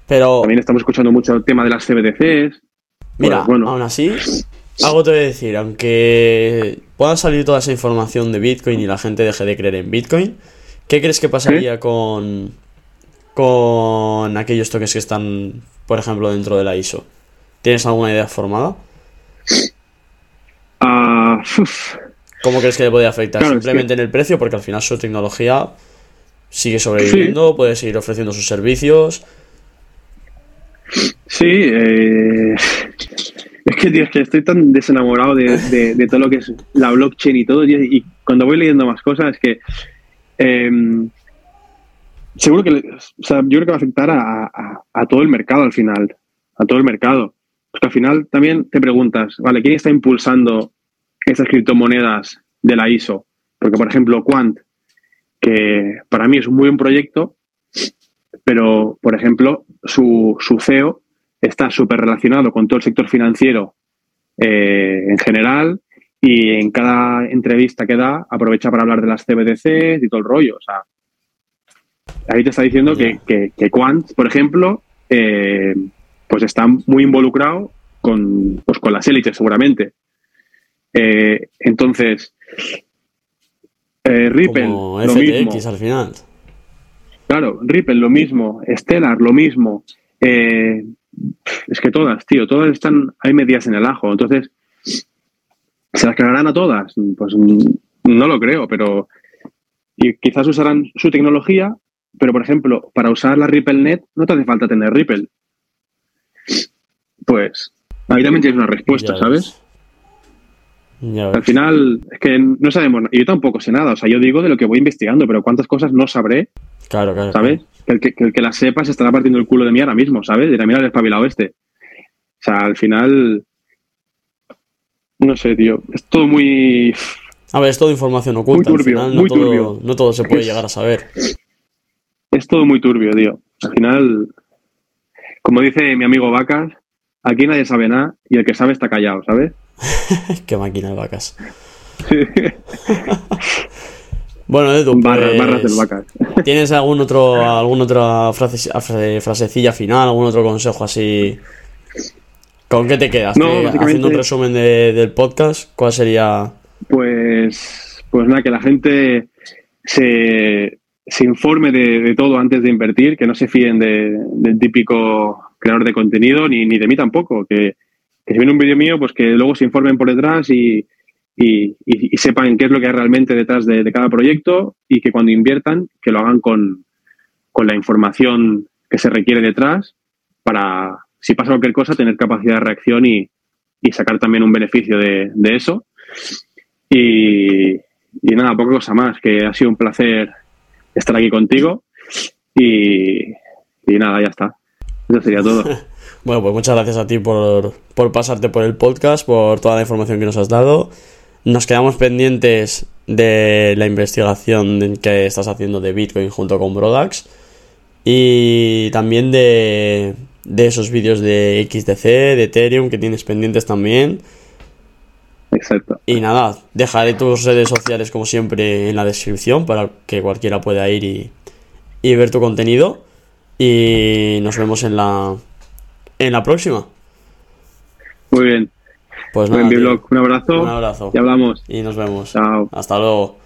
Pero, También estamos escuchando mucho el tema de las CBDCs. mira, Pues bueno, aún así, algo te voy a decir, aunque pueda salir toda esa información de Bitcoin y la gente deje de creer en Bitcoin, ¿qué crees que pasaría con, con aquellos toques que están, por ejemplo, dentro de la ISO? ¿Tienes alguna idea formada? ah, uf, ¿Cómo crees que le puede afectar? Claro, es Simplemente en el precio, porque al final su tecnología sigue sobreviviendo, puede seguir ofreciendo sus servicios. Sí, eh, es que, tío, es que estoy tan desenamorado de, de- de todo lo que es la blockchain y todo, y, y cuando voy leyendo más cosas es que eh, seguro que, o sea, yo creo que va a afectar a, a, a, todo el mercado al final, a todo el mercado. Porque al final también te preguntas, vale, ¿quién está impulsando esas criptomonedas de la ISO? Porque, por ejemplo, Quant, que para mí es un muy buen proyecto, pero, por ejemplo, su, su CEO está súper relacionado con todo el sector financiero eh, en general y en cada entrevista que da aprovecha para hablar de las CBDCs y todo el rollo. O sea, ahí te está diciendo que, que, que, Quant, por ejemplo, eh, pues está muy involucrado con, pues con las élites seguramente. Eh, entonces, eh, Ripple, Como lo mismo. FTX al final. Claro, Ripple lo mismo, Stellar lo mismo. Eh, es que todas, tío, todas están ahí medias en el ajo. Entonces, ¿se las cargarán a todas? Pues no lo creo, pero y quizás usarán su tecnología, pero por ejemplo, para usar la RippleNet no te hace falta tener Ripple. Pues ahí también tienes una respuesta, ¿sabes? Al final, es que no sabemos, y yo tampoco sé nada, o sea, yo digo de lo que voy investigando, pero cuántas cosas no sabré, Claro, claro. ¿sabes? Que el que, que el que las sepa se estará partiendo el culo de mí ahora mismo, ¿sabes? Dirá, mira el espabilado este. O sea, al final, no sé, tío, es todo muy... A ver, es toda información oculta. Muy turbio, al final no muy todo, turbio. no todo se puede Es- llegar a saber. Es todo muy turbio, tío. Al final, como dice mi amigo Vacas, aquí nadie sabe nada y el que sabe está callado, ¿sabes? Qué máquina de vacas. Bueno, Edu, Barras, pues, barras del Vacas. ¿tienes algún otro, alguna otra frase- frase- frasecilla final, algún otro consejo así? ¿Con qué te quedas? No, ¿Qué- básicamente- Haciendo un resumen de- del podcast, ¿cuál sería? Pues, pues nada, que la gente se, se informe de, de todo antes de invertir, que no se fíen de- del típico creador de contenido, ni, ni de mí tampoco, que, que si viene un vídeo mío, pues que luego se informen por detrás y, y, sepan qué es lo que hay realmente detrás de, de cada proyecto y que cuando inviertan, que lo hagan con, con la información que se requiere detrás para, si pasa cualquier cosa, tener capacidad de reacción y, y sacar también un beneficio de, de eso. Y, y nada, poca cosa más, que ha sido un placer estar aquí contigo y, y nada, ya está. Eso sería todo. Bueno, pues muchas gracias a ti por, por pasarte por el podcast, por toda la información que nos has dado. Nos quedamos pendientes de la investigación que estás haciendo de Bitcoin junto con Brodax y también de, de esos vídeos de XDC, de Ethereum que tienes pendientes también. Exacto. Y nada, dejaré tus redes sociales como siempre en la descripción para que cualquiera pueda ir y, y ver tu contenido. Y nos vemos en la, en la próxima. Muy bien. Pues nada, tío. blog. Un abrazo. Un abrazo. Y hablamos. Y nos vemos. Chao. Hasta luego.